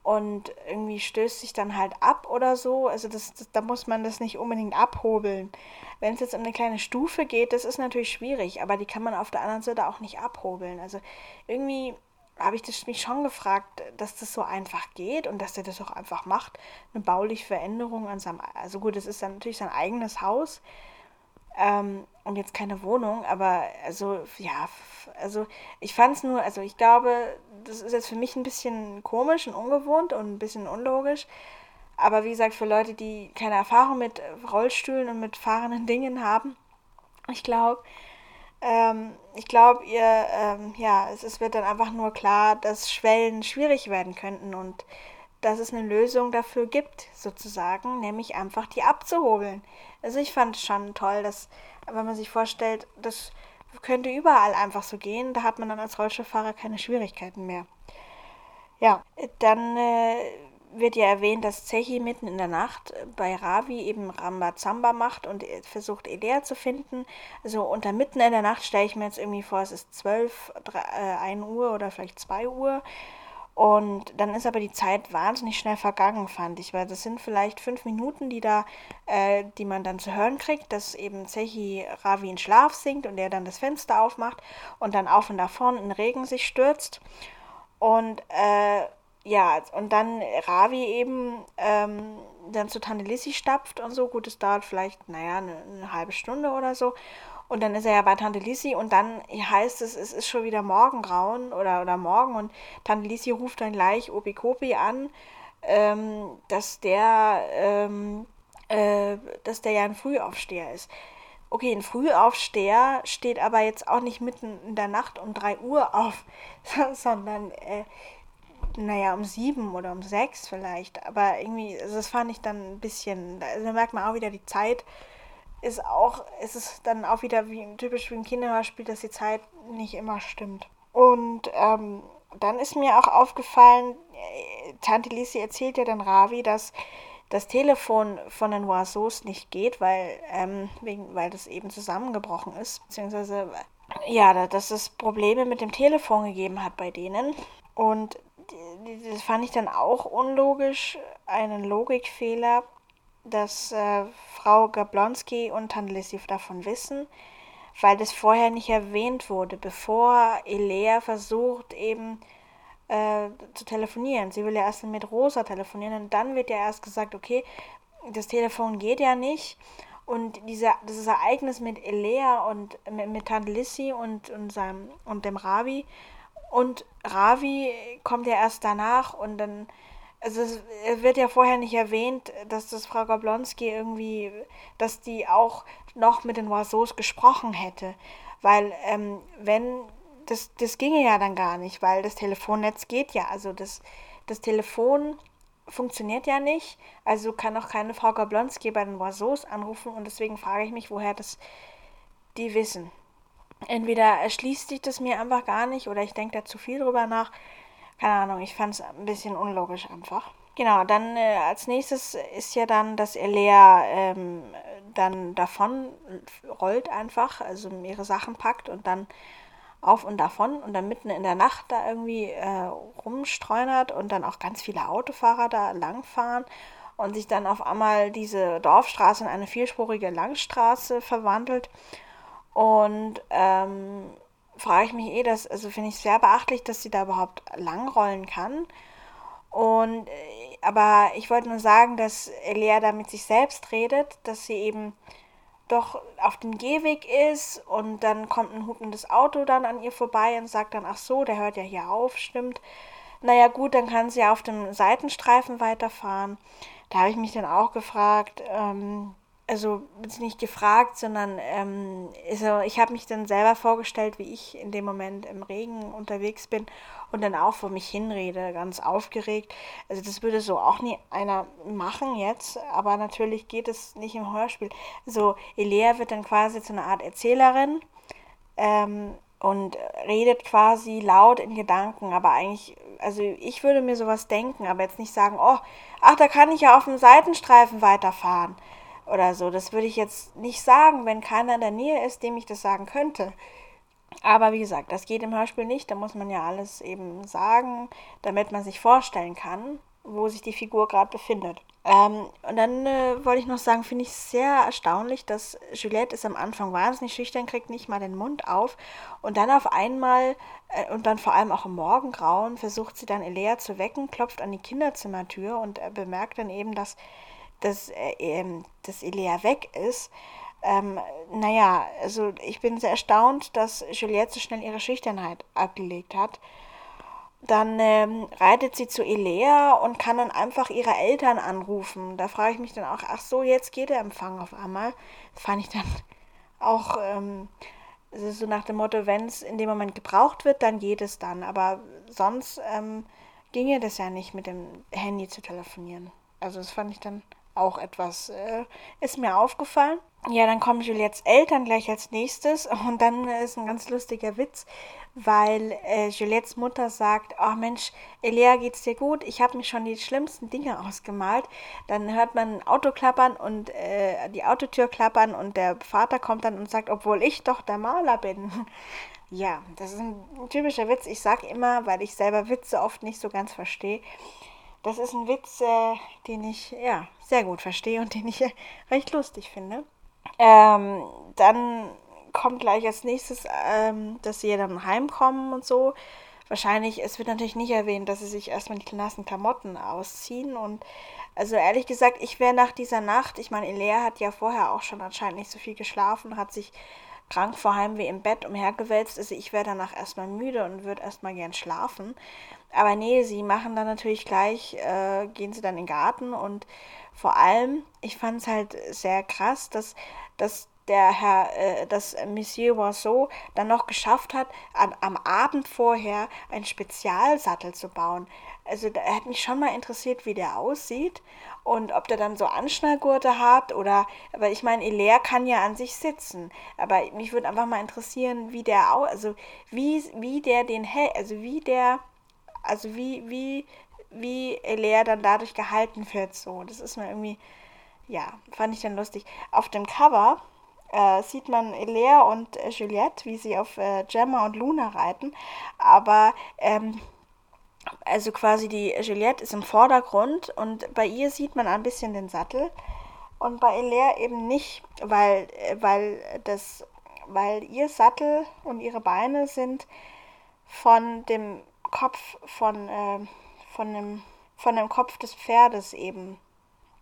A: und irgendwie stößt sich dann halt ab oder so. Also das, das da muss man das nicht unbedingt abhobeln. Wenn es jetzt um eine kleine Stufe geht, das ist natürlich schwierig, aber die kann man auf der anderen Seite auch nicht abhobeln. Also irgendwie habe ich das mich schon gefragt, dass das so einfach geht und dass er das auch einfach macht, eine bauliche Veränderung an seinem, also gut, es ist dann natürlich sein eigenes Haus, ähm, und jetzt keine Wohnung, aber also ja, also ich fand es nur, also ich glaube, das ist jetzt für mich ein bisschen komisch und ungewohnt und ein bisschen unlogisch. Aber wie gesagt, für Leute, die keine Erfahrung mit Rollstühlen und mit fahrenden [laughs] Dingen haben, ich glaube, ähm, ich glaube, ihr, ähm, ja, es, es wird dann einfach nur klar, dass Schwellen schwierig werden könnten und dass es eine Lösung dafür gibt, sozusagen, nämlich einfach die abzuhobeln. Also ich fand es schon toll, dass, wenn man sich vorstellt, das könnte überall einfach so gehen, da hat man dann als Rollstuhlfahrer keine Schwierigkeiten mehr. Ja, dann äh, wird ja erwähnt, dass Zechi mitten in der Nacht bei Ravi eben Rambazamba macht und versucht Elea zu finden. Also unter mitten in der Nacht stelle ich mir jetzt irgendwie vor, es ist 12, 3, äh, 1 Uhr oder vielleicht 2 Uhr. Und dann ist aber die Zeit wahnsinnig schnell vergangen, fand ich, weil das sind vielleicht fünf Minuten, die da, äh, die man dann zu hören kriegt, dass eben Zechi Ravi in Schlaf singt und er dann das Fenster aufmacht und dann auf und davon in Regen sich stürzt. Und äh, ja, und dann Ravi eben ähm, dann zu Tante Lissy stapft und so. Gut, es dauert vielleicht, naja, eine, eine halbe Stunde oder so. Und dann ist er ja bei Tante Lissi und dann heißt es, es ist schon wieder Morgengrauen oder, oder Morgen und Tante Lissi ruft dann gleich Obi Kopi an, ähm, dass der, ähm, äh, dass der ja ein Frühaufsteher ist. Okay, ein Frühaufsteher steht aber jetzt auch nicht mitten in der Nacht um 3 Uhr auf, [laughs] sondern, äh, naja, um 7 oder um 6 vielleicht. Aber irgendwie, also das fand ich dann ein bisschen, da merkt man auch wieder die Zeit, ist auch, ist es dann auch wieder wie typisch wie ein Kinderhörspiel, dass die Zeit nicht immer stimmt. Und ähm, dann ist mir auch aufgefallen, äh, Tante Lisi erzählt ja dann Ravi, dass das Telefon von den Oiseaux nicht geht, weil, ähm, wegen, weil das eben zusammengebrochen ist, beziehungsweise ja, dass es Probleme mit dem Telefon gegeben hat bei denen. Und das fand ich dann auch unlogisch, einen Logikfehler, dass äh, Frau Gablonski und Tante Lissy davon wissen, weil das vorher nicht erwähnt wurde, bevor Elea versucht eben äh, zu telefonieren. Sie will ja erst mit Rosa telefonieren und dann wird ja erst gesagt, okay, das Telefon geht ja nicht. Und dieser, dieses Ereignis mit Elea und mit, mit Tante Lissy und, und, seinem, und dem Ravi. Und Ravi kommt ja erst danach und dann also es wird ja vorher nicht erwähnt, dass das Frau Gablonski irgendwie, dass die auch noch mit den Oiseaux gesprochen hätte. Weil ähm, wenn, das, das ginge ja dann gar nicht, weil das Telefonnetz geht ja. Also das, das Telefon funktioniert ja nicht, also kann auch keine Frau Gablonski bei den Oiseaux anrufen und deswegen frage ich mich, woher das die wissen. Entweder erschließt sich das mir einfach gar nicht oder ich denke da zu viel drüber nach keine Ahnung, ich fand es ein bisschen unlogisch einfach. Genau, dann äh, als nächstes ist ja dann, dass Elea ähm, dann davon rollt einfach, also ihre Sachen packt und dann auf und davon und dann mitten in der Nacht da irgendwie äh, rumstreunert und dann auch ganz viele Autofahrer da langfahren und sich dann auf einmal diese Dorfstraße in eine vierspurige Langstraße verwandelt. Und ähm, frage ich mich eh, dass, also finde ich sehr beachtlich, dass sie da überhaupt langrollen kann. Und, äh, aber ich wollte nur sagen, dass Elea da mit sich selbst redet, dass sie eben doch auf dem Gehweg ist und dann kommt ein hupendes Auto dann an ihr vorbei und sagt dann, ach so, der hört ja hier auf, stimmt. Naja gut, dann kann sie auf dem Seitenstreifen weiterfahren. Da habe ich mich dann auch gefragt, ähm, also nicht gefragt, sondern ähm, also ich habe mich dann selber vorgestellt, wie ich in dem Moment im Regen unterwegs bin und dann auch vor mich hinrede, ganz aufgeregt. Also das würde so auch nie einer machen jetzt, aber natürlich geht es nicht im Hörspiel. Also Elea wird dann quasi zu einer Art Erzählerin ähm, und redet quasi laut in Gedanken, aber eigentlich, also ich würde mir sowas denken, aber jetzt nicht sagen, oh, ach, da kann ich ja auf dem Seitenstreifen weiterfahren oder so. Das würde ich jetzt nicht sagen, wenn keiner in der Nähe ist, dem ich das sagen könnte. Aber wie gesagt, das geht im Hörspiel nicht. Da muss man ja alles eben sagen, damit man sich vorstellen kann, wo sich die Figur gerade befindet. Ähm, und dann äh, wollte ich noch sagen, finde ich sehr erstaunlich, dass Juliette ist am Anfang wahnsinnig schüchtern, kriegt nicht mal den Mund auf und dann auf einmal äh, und dann vor allem auch im Morgengrauen versucht sie dann Elea zu wecken, klopft an die Kinderzimmertür und äh, bemerkt dann eben, dass dass, äh, ähm, dass Elea weg ist. Ähm, naja, also ich bin sehr erstaunt, dass Juliette so schnell ihre Schüchternheit abgelegt hat. Dann ähm, reitet sie zu Elea und kann dann einfach ihre Eltern anrufen. Da frage ich mich dann auch, ach so, jetzt geht der Empfang auf einmal. Das fand ich dann [laughs] auch ähm, so nach dem Motto, wenn es in dem Moment gebraucht wird, dann geht es dann. Aber sonst ähm, ginge das ja nicht mit dem Handy zu telefonieren. Also das fand ich dann auch etwas, äh, ist mir aufgefallen. ja, dann kommen Juliettes Eltern gleich als nächstes [laughs] und dann ist ein ganz lustiger Witz, weil äh, Juliettes Mutter sagt, oh Mensch, Elia, geht's dir gut? Ich habe mir schon die schlimmsten Dinge ausgemalt. Dann hört man ein Auto klappern und äh, die Autotür klappern und der Vater kommt dann und sagt, obwohl ich doch der Maler bin. [laughs] ja, das ist ein typischer Witz. Ich sage immer, weil ich selber Witze oft nicht so ganz verstehe. Das ist ein Witz, äh, den ich ja sehr gut verstehe und den ich recht lustig finde. Ähm, dann kommt gleich als nächstes, ähm, dass sie dann heimkommen und so. Wahrscheinlich, es wird natürlich nicht erwähnt, dass sie sich erstmal die nassen Klamotten ausziehen. Und also ehrlich gesagt, ich wäre nach dieser Nacht, ich meine, Elea hat ja vorher auch schon anscheinend nicht so viel geschlafen, hat sich krank vor Heimweh im Bett umhergewälzt. Also ich wäre danach erstmal müde und würde erstmal gern schlafen. Aber nee, sie machen dann natürlich gleich, äh, gehen sie dann in den Garten und vor allem, ich fand es halt sehr krass, dass, dass der Herr, äh, dass Monsieur Boisseau dann noch geschafft hat, an, am Abend vorher einen Spezialsattel zu bauen. Also da hat mich schon mal interessiert, wie der aussieht und ob der dann so Anschnallgurte hat oder, aber ich meine, Hilaire kann ja an sich sitzen, aber mich würde einfach mal interessieren, wie der, also wie, wie der den also wie der, also wie, wie, wie Hilaire dann dadurch gehalten wird, so. Das ist mir irgendwie, ja, fand ich dann lustig. Auf dem Cover äh, sieht man Elea und äh, Juliette, wie sie auf äh, Gemma und Luna reiten. Aber ähm, also quasi die Juliette ist im Vordergrund und bei ihr sieht man ein bisschen den Sattel und bei Elea eben nicht, weil, äh, weil das, weil ihr Sattel und ihre Beine sind von dem Kopf von, äh, von dem, von dem Kopf des Pferdes eben,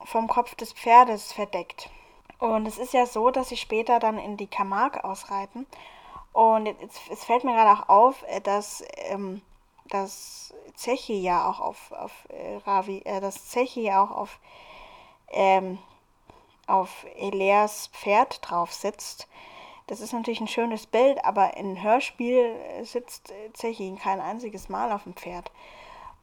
A: vom Kopf des Pferdes verdeckt. Und es ist ja so, dass sie später dann in die Camargue ausreiten. Und jetzt, es fällt mir gerade auch auf, äh, dass, ähm, dass Zechi ja auch auf, auf äh, Ravi, äh, dass Zechi ja auch auf, ähm, auf Eleas Pferd drauf sitzt. Das ist natürlich ein schönes Bild, aber in Hörspiel sitzt Zechi kein einziges Mal auf dem Pferd.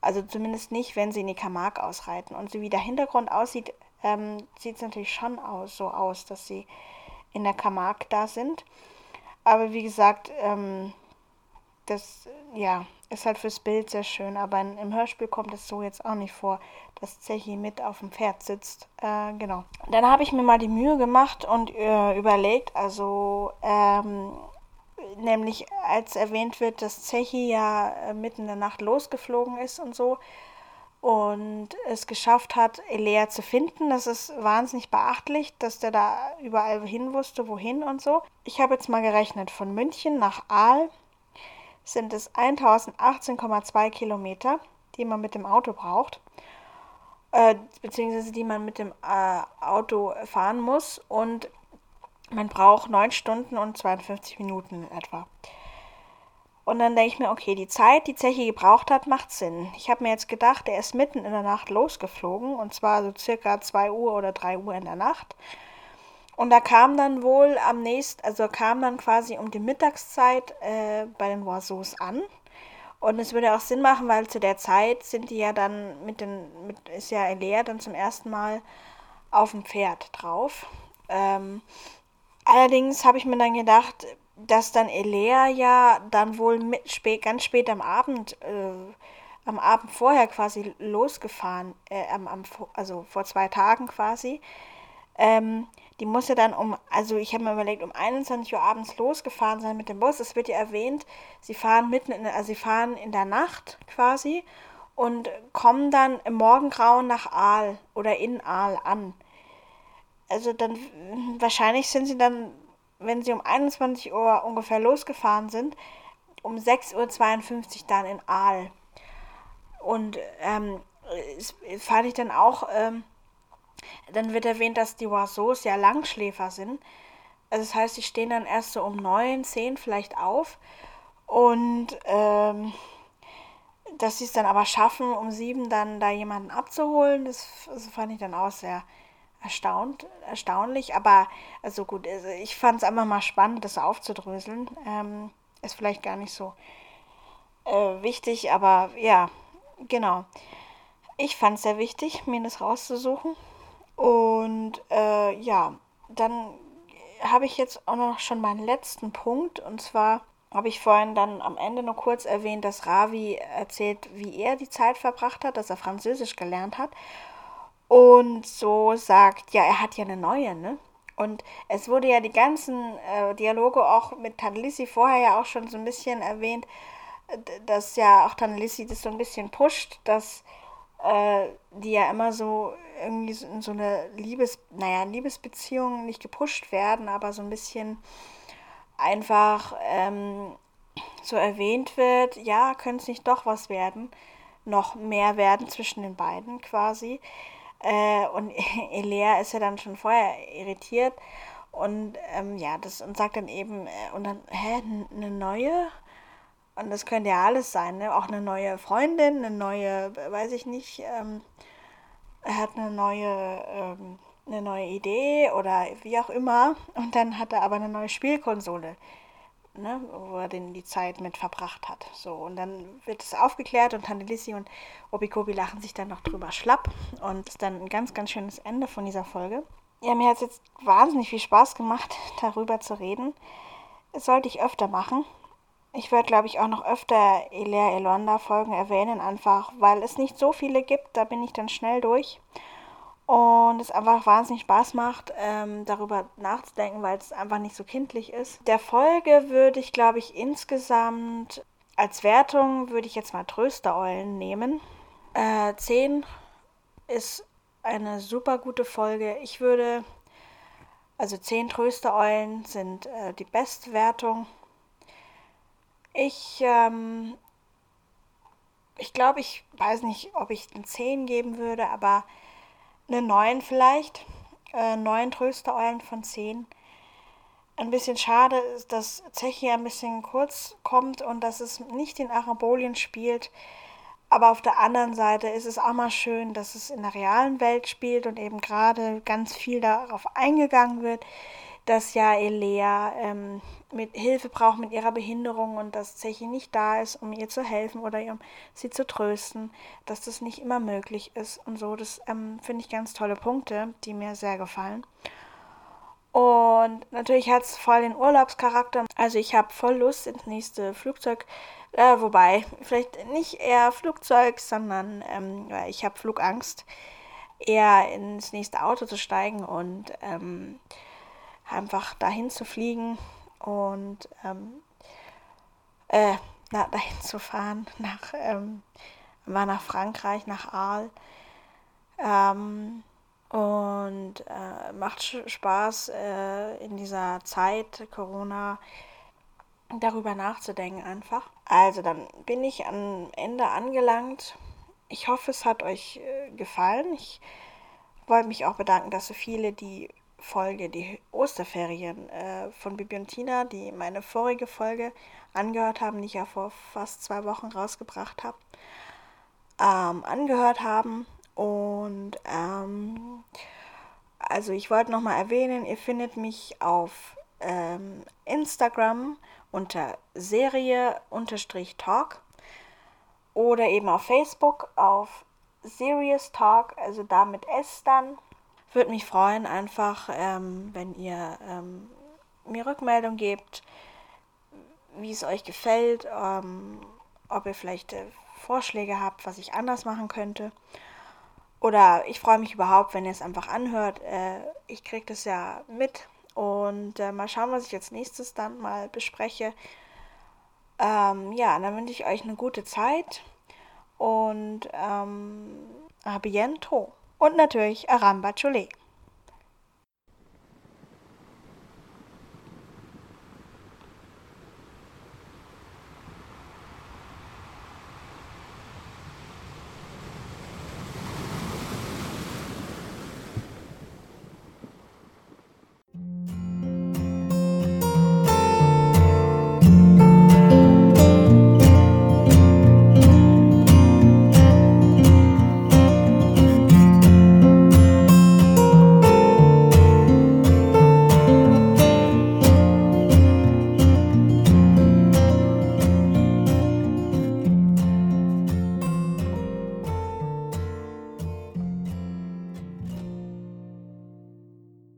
A: Also zumindest nicht, wenn sie in die Camargue ausreiten. Und so wie der Hintergrund aussieht, ähm, sieht es natürlich schon aus, so aus, dass sie in der Camargue da sind. Aber wie gesagt, ähm, das ja, ist halt fürs Bild sehr schön. Aber in, im Hörspiel kommt es so jetzt auch nicht vor, dass Zechi mit auf dem Pferd sitzt. Äh, genau. Dann habe ich mir mal die Mühe gemacht und äh, überlegt, also ähm, nämlich als erwähnt wird, dass Zechi ja äh, mitten in der Nacht losgeflogen ist und so, und es geschafft hat, Elea zu finden. Das ist wahnsinnig beachtlich, dass der da überall hin wusste, wohin und so. Ich habe jetzt mal gerechnet, von München nach Aal sind es 1018,2 Kilometer, die man mit dem Auto braucht, äh, beziehungsweise die man mit dem äh, Auto fahren muss und man braucht 9 Stunden und 52 Minuten in etwa. Und dann denke ich mir, okay, die Zeit, die Zeche gebraucht hat, macht Sinn. Ich habe mir jetzt gedacht, er ist mitten in der Nacht losgeflogen und zwar so circa 2 Uhr oder 3 Uhr in der Nacht. Und da kam dann wohl am nächsten, also kam dann quasi um die Mittagszeit äh, bei den Oiseaux an. Und es würde auch Sinn machen, weil zu der Zeit sind die ja dann mit den, mit, ist ja Elea dann zum ersten Mal auf dem Pferd drauf. Ähm, allerdings habe ich mir dann gedacht, dass dann Elea ja dann wohl mit spät, ganz spät am Abend, äh, am Abend vorher quasi losgefahren, äh, am, am, also vor zwei Tagen quasi. Ähm, die muss ja dann um, also ich habe mir überlegt, um 21 Uhr abends losgefahren sein mit dem Bus. Es wird ja erwähnt, sie fahren mitten in, also sie fahren in der Nacht quasi und kommen dann im Morgengrauen nach Aal oder in Aal an. Also dann, wahrscheinlich sind sie dann wenn sie um 21 Uhr ungefähr losgefahren sind, um 6.52 Uhr dann in Aal. Und ähm, fand ich dann auch, ähm, dann wird erwähnt, dass die Oiseaux ja Langschläfer sind. Also das heißt, sie stehen dann erst so um 9, 10 vielleicht auf. Und ähm, dass sie es dann aber schaffen, um 7 dann da jemanden abzuholen, das, das fand ich dann auch sehr erstaunt, erstaunlich, aber also gut, also ich fand es einfach mal spannend, das aufzudröseln. Ähm, ist vielleicht gar nicht so äh, wichtig, aber ja, genau. Ich fand es sehr wichtig, mir das rauszusuchen. Und äh, ja, dann habe ich jetzt auch noch schon meinen letzten Punkt. Und zwar habe ich vorhin dann am Ende nur kurz erwähnt, dass Ravi erzählt, wie er die Zeit verbracht hat, dass er Französisch gelernt hat. Und so sagt, ja, er hat ja eine neue, ne? Und es wurde ja die ganzen äh, Dialoge auch mit Tanlissi vorher ja auch schon so ein bisschen erwähnt, dass ja auch Tanlissi das so ein bisschen pusht, dass äh, die ja immer so irgendwie in so eine Liebes, naja, Liebesbeziehung nicht gepusht werden, aber so ein bisschen einfach ähm, so erwähnt wird, ja, könnte es nicht doch was werden, noch mehr werden zwischen den beiden quasi. Äh, und [laughs] Elea ist ja dann schon vorher irritiert und ähm, ja, das und sagt dann eben, äh, und dann, hä, eine neue? Und das könnte ja alles sein, ne? Auch eine neue Freundin, eine neue, weiß ich nicht, ähm, er hat eine neue, ähm, eine neue Idee oder wie auch immer. Und dann hat er aber eine neue Spielkonsole, ne? wo er den die Zeit mit verbracht hat. So, und dann wird es aufgeklärt und Tante Lissi und Obikobi lachen sich dann noch drüber schlapp. Und ist dann ein ganz, ganz schönes Ende von dieser Folge. Ja, mir hat es jetzt wahnsinnig viel Spaß gemacht, darüber zu reden. Das sollte ich öfter machen. Ich werde, glaube ich, auch noch öfter Elea Elonda Folgen erwähnen, einfach weil es nicht so viele gibt. Da bin ich dann schnell durch. Und es einfach wahnsinnig Spaß macht, ähm, darüber nachzudenken, weil es einfach nicht so kindlich ist. Der Folge würde ich, glaube ich, insgesamt als Wertung würde ich jetzt mal Tröstereulen nehmen. Äh, 10 ist eine super gute Folge. Ich würde, also 10 Tröstereulen sind äh, die Bestwertung. Ich, ähm, ich glaube, ich weiß nicht, ob ich eine 10 geben würde, aber eine 9 vielleicht. Äh, 9 Tröstereulen von 10. Ein bisschen schade ist, dass Zechi ein bisschen kurz kommt und dass es nicht in Arabolien spielt. Aber auf der anderen Seite ist es auch mal schön, dass es in der realen Welt spielt und eben gerade ganz viel darauf eingegangen wird, dass ja Elea ähm, mit Hilfe braucht mit ihrer Behinderung und dass Zechi nicht da ist, um ihr zu helfen oder um sie zu trösten, dass das nicht immer möglich ist und so. Das ähm, finde ich ganz tolle Punkte, die mir sehr gefallen. Und natürlich hat es voll den Urlaubscharakter. Also ich habe voll Lust ins nächste Flugzeug. Äh, wobei, vielleicht nicht eher Flugzeug, sondern ähm, ich habe Flugangst, eher ins nächste Auto zu steigen und ähm, einfach dahin zu fliegen und ähm, äh, na, dahin zu fahren, [laughs] nach, ähm, war nach Frankreich, nach Arles. Ähm, und äh, macht Spaß äh, in dieser Zeit Corona darüber nachzudenken einfach. Also dann bin ich am Ende angelangt. Ich hoffe, es hat euch äh, gefallen. Ich wollte mich auch bedanken, dass so viele die Folge, die Osterferien äh, von Bibi und Tina, die meine vorige Folge angehört haben, die ich ja vor fast zwei Wochen rausgebracht habe, ähm, angehört haben. Und ähm, also ich wollte nochmal erwähnen, ihr findet mich auf ähm, Instagram unter Serie-Talk oder eben auf Facebook auf Serious Talk, also da mit S dann würde mich freuen, einfach, ähm, wenn ihr ähm, mir Rückmeldung gebt, wie es euch gefällt, ähm, ob ihr vielleicht äh, Vorschläge habt, was ich anders machen könnte. Oder ich freue mich überhaupt, wenn ihr es einfach anhört. Äh, ich kriege das ja mit. Und äh, mal schauen, was ich als nächstes dann mal bespreche. Ähm, ja, dann wünsche ich euch eine gute Zeit. Und ähm, a bientôt und natürlich Aramba Chole.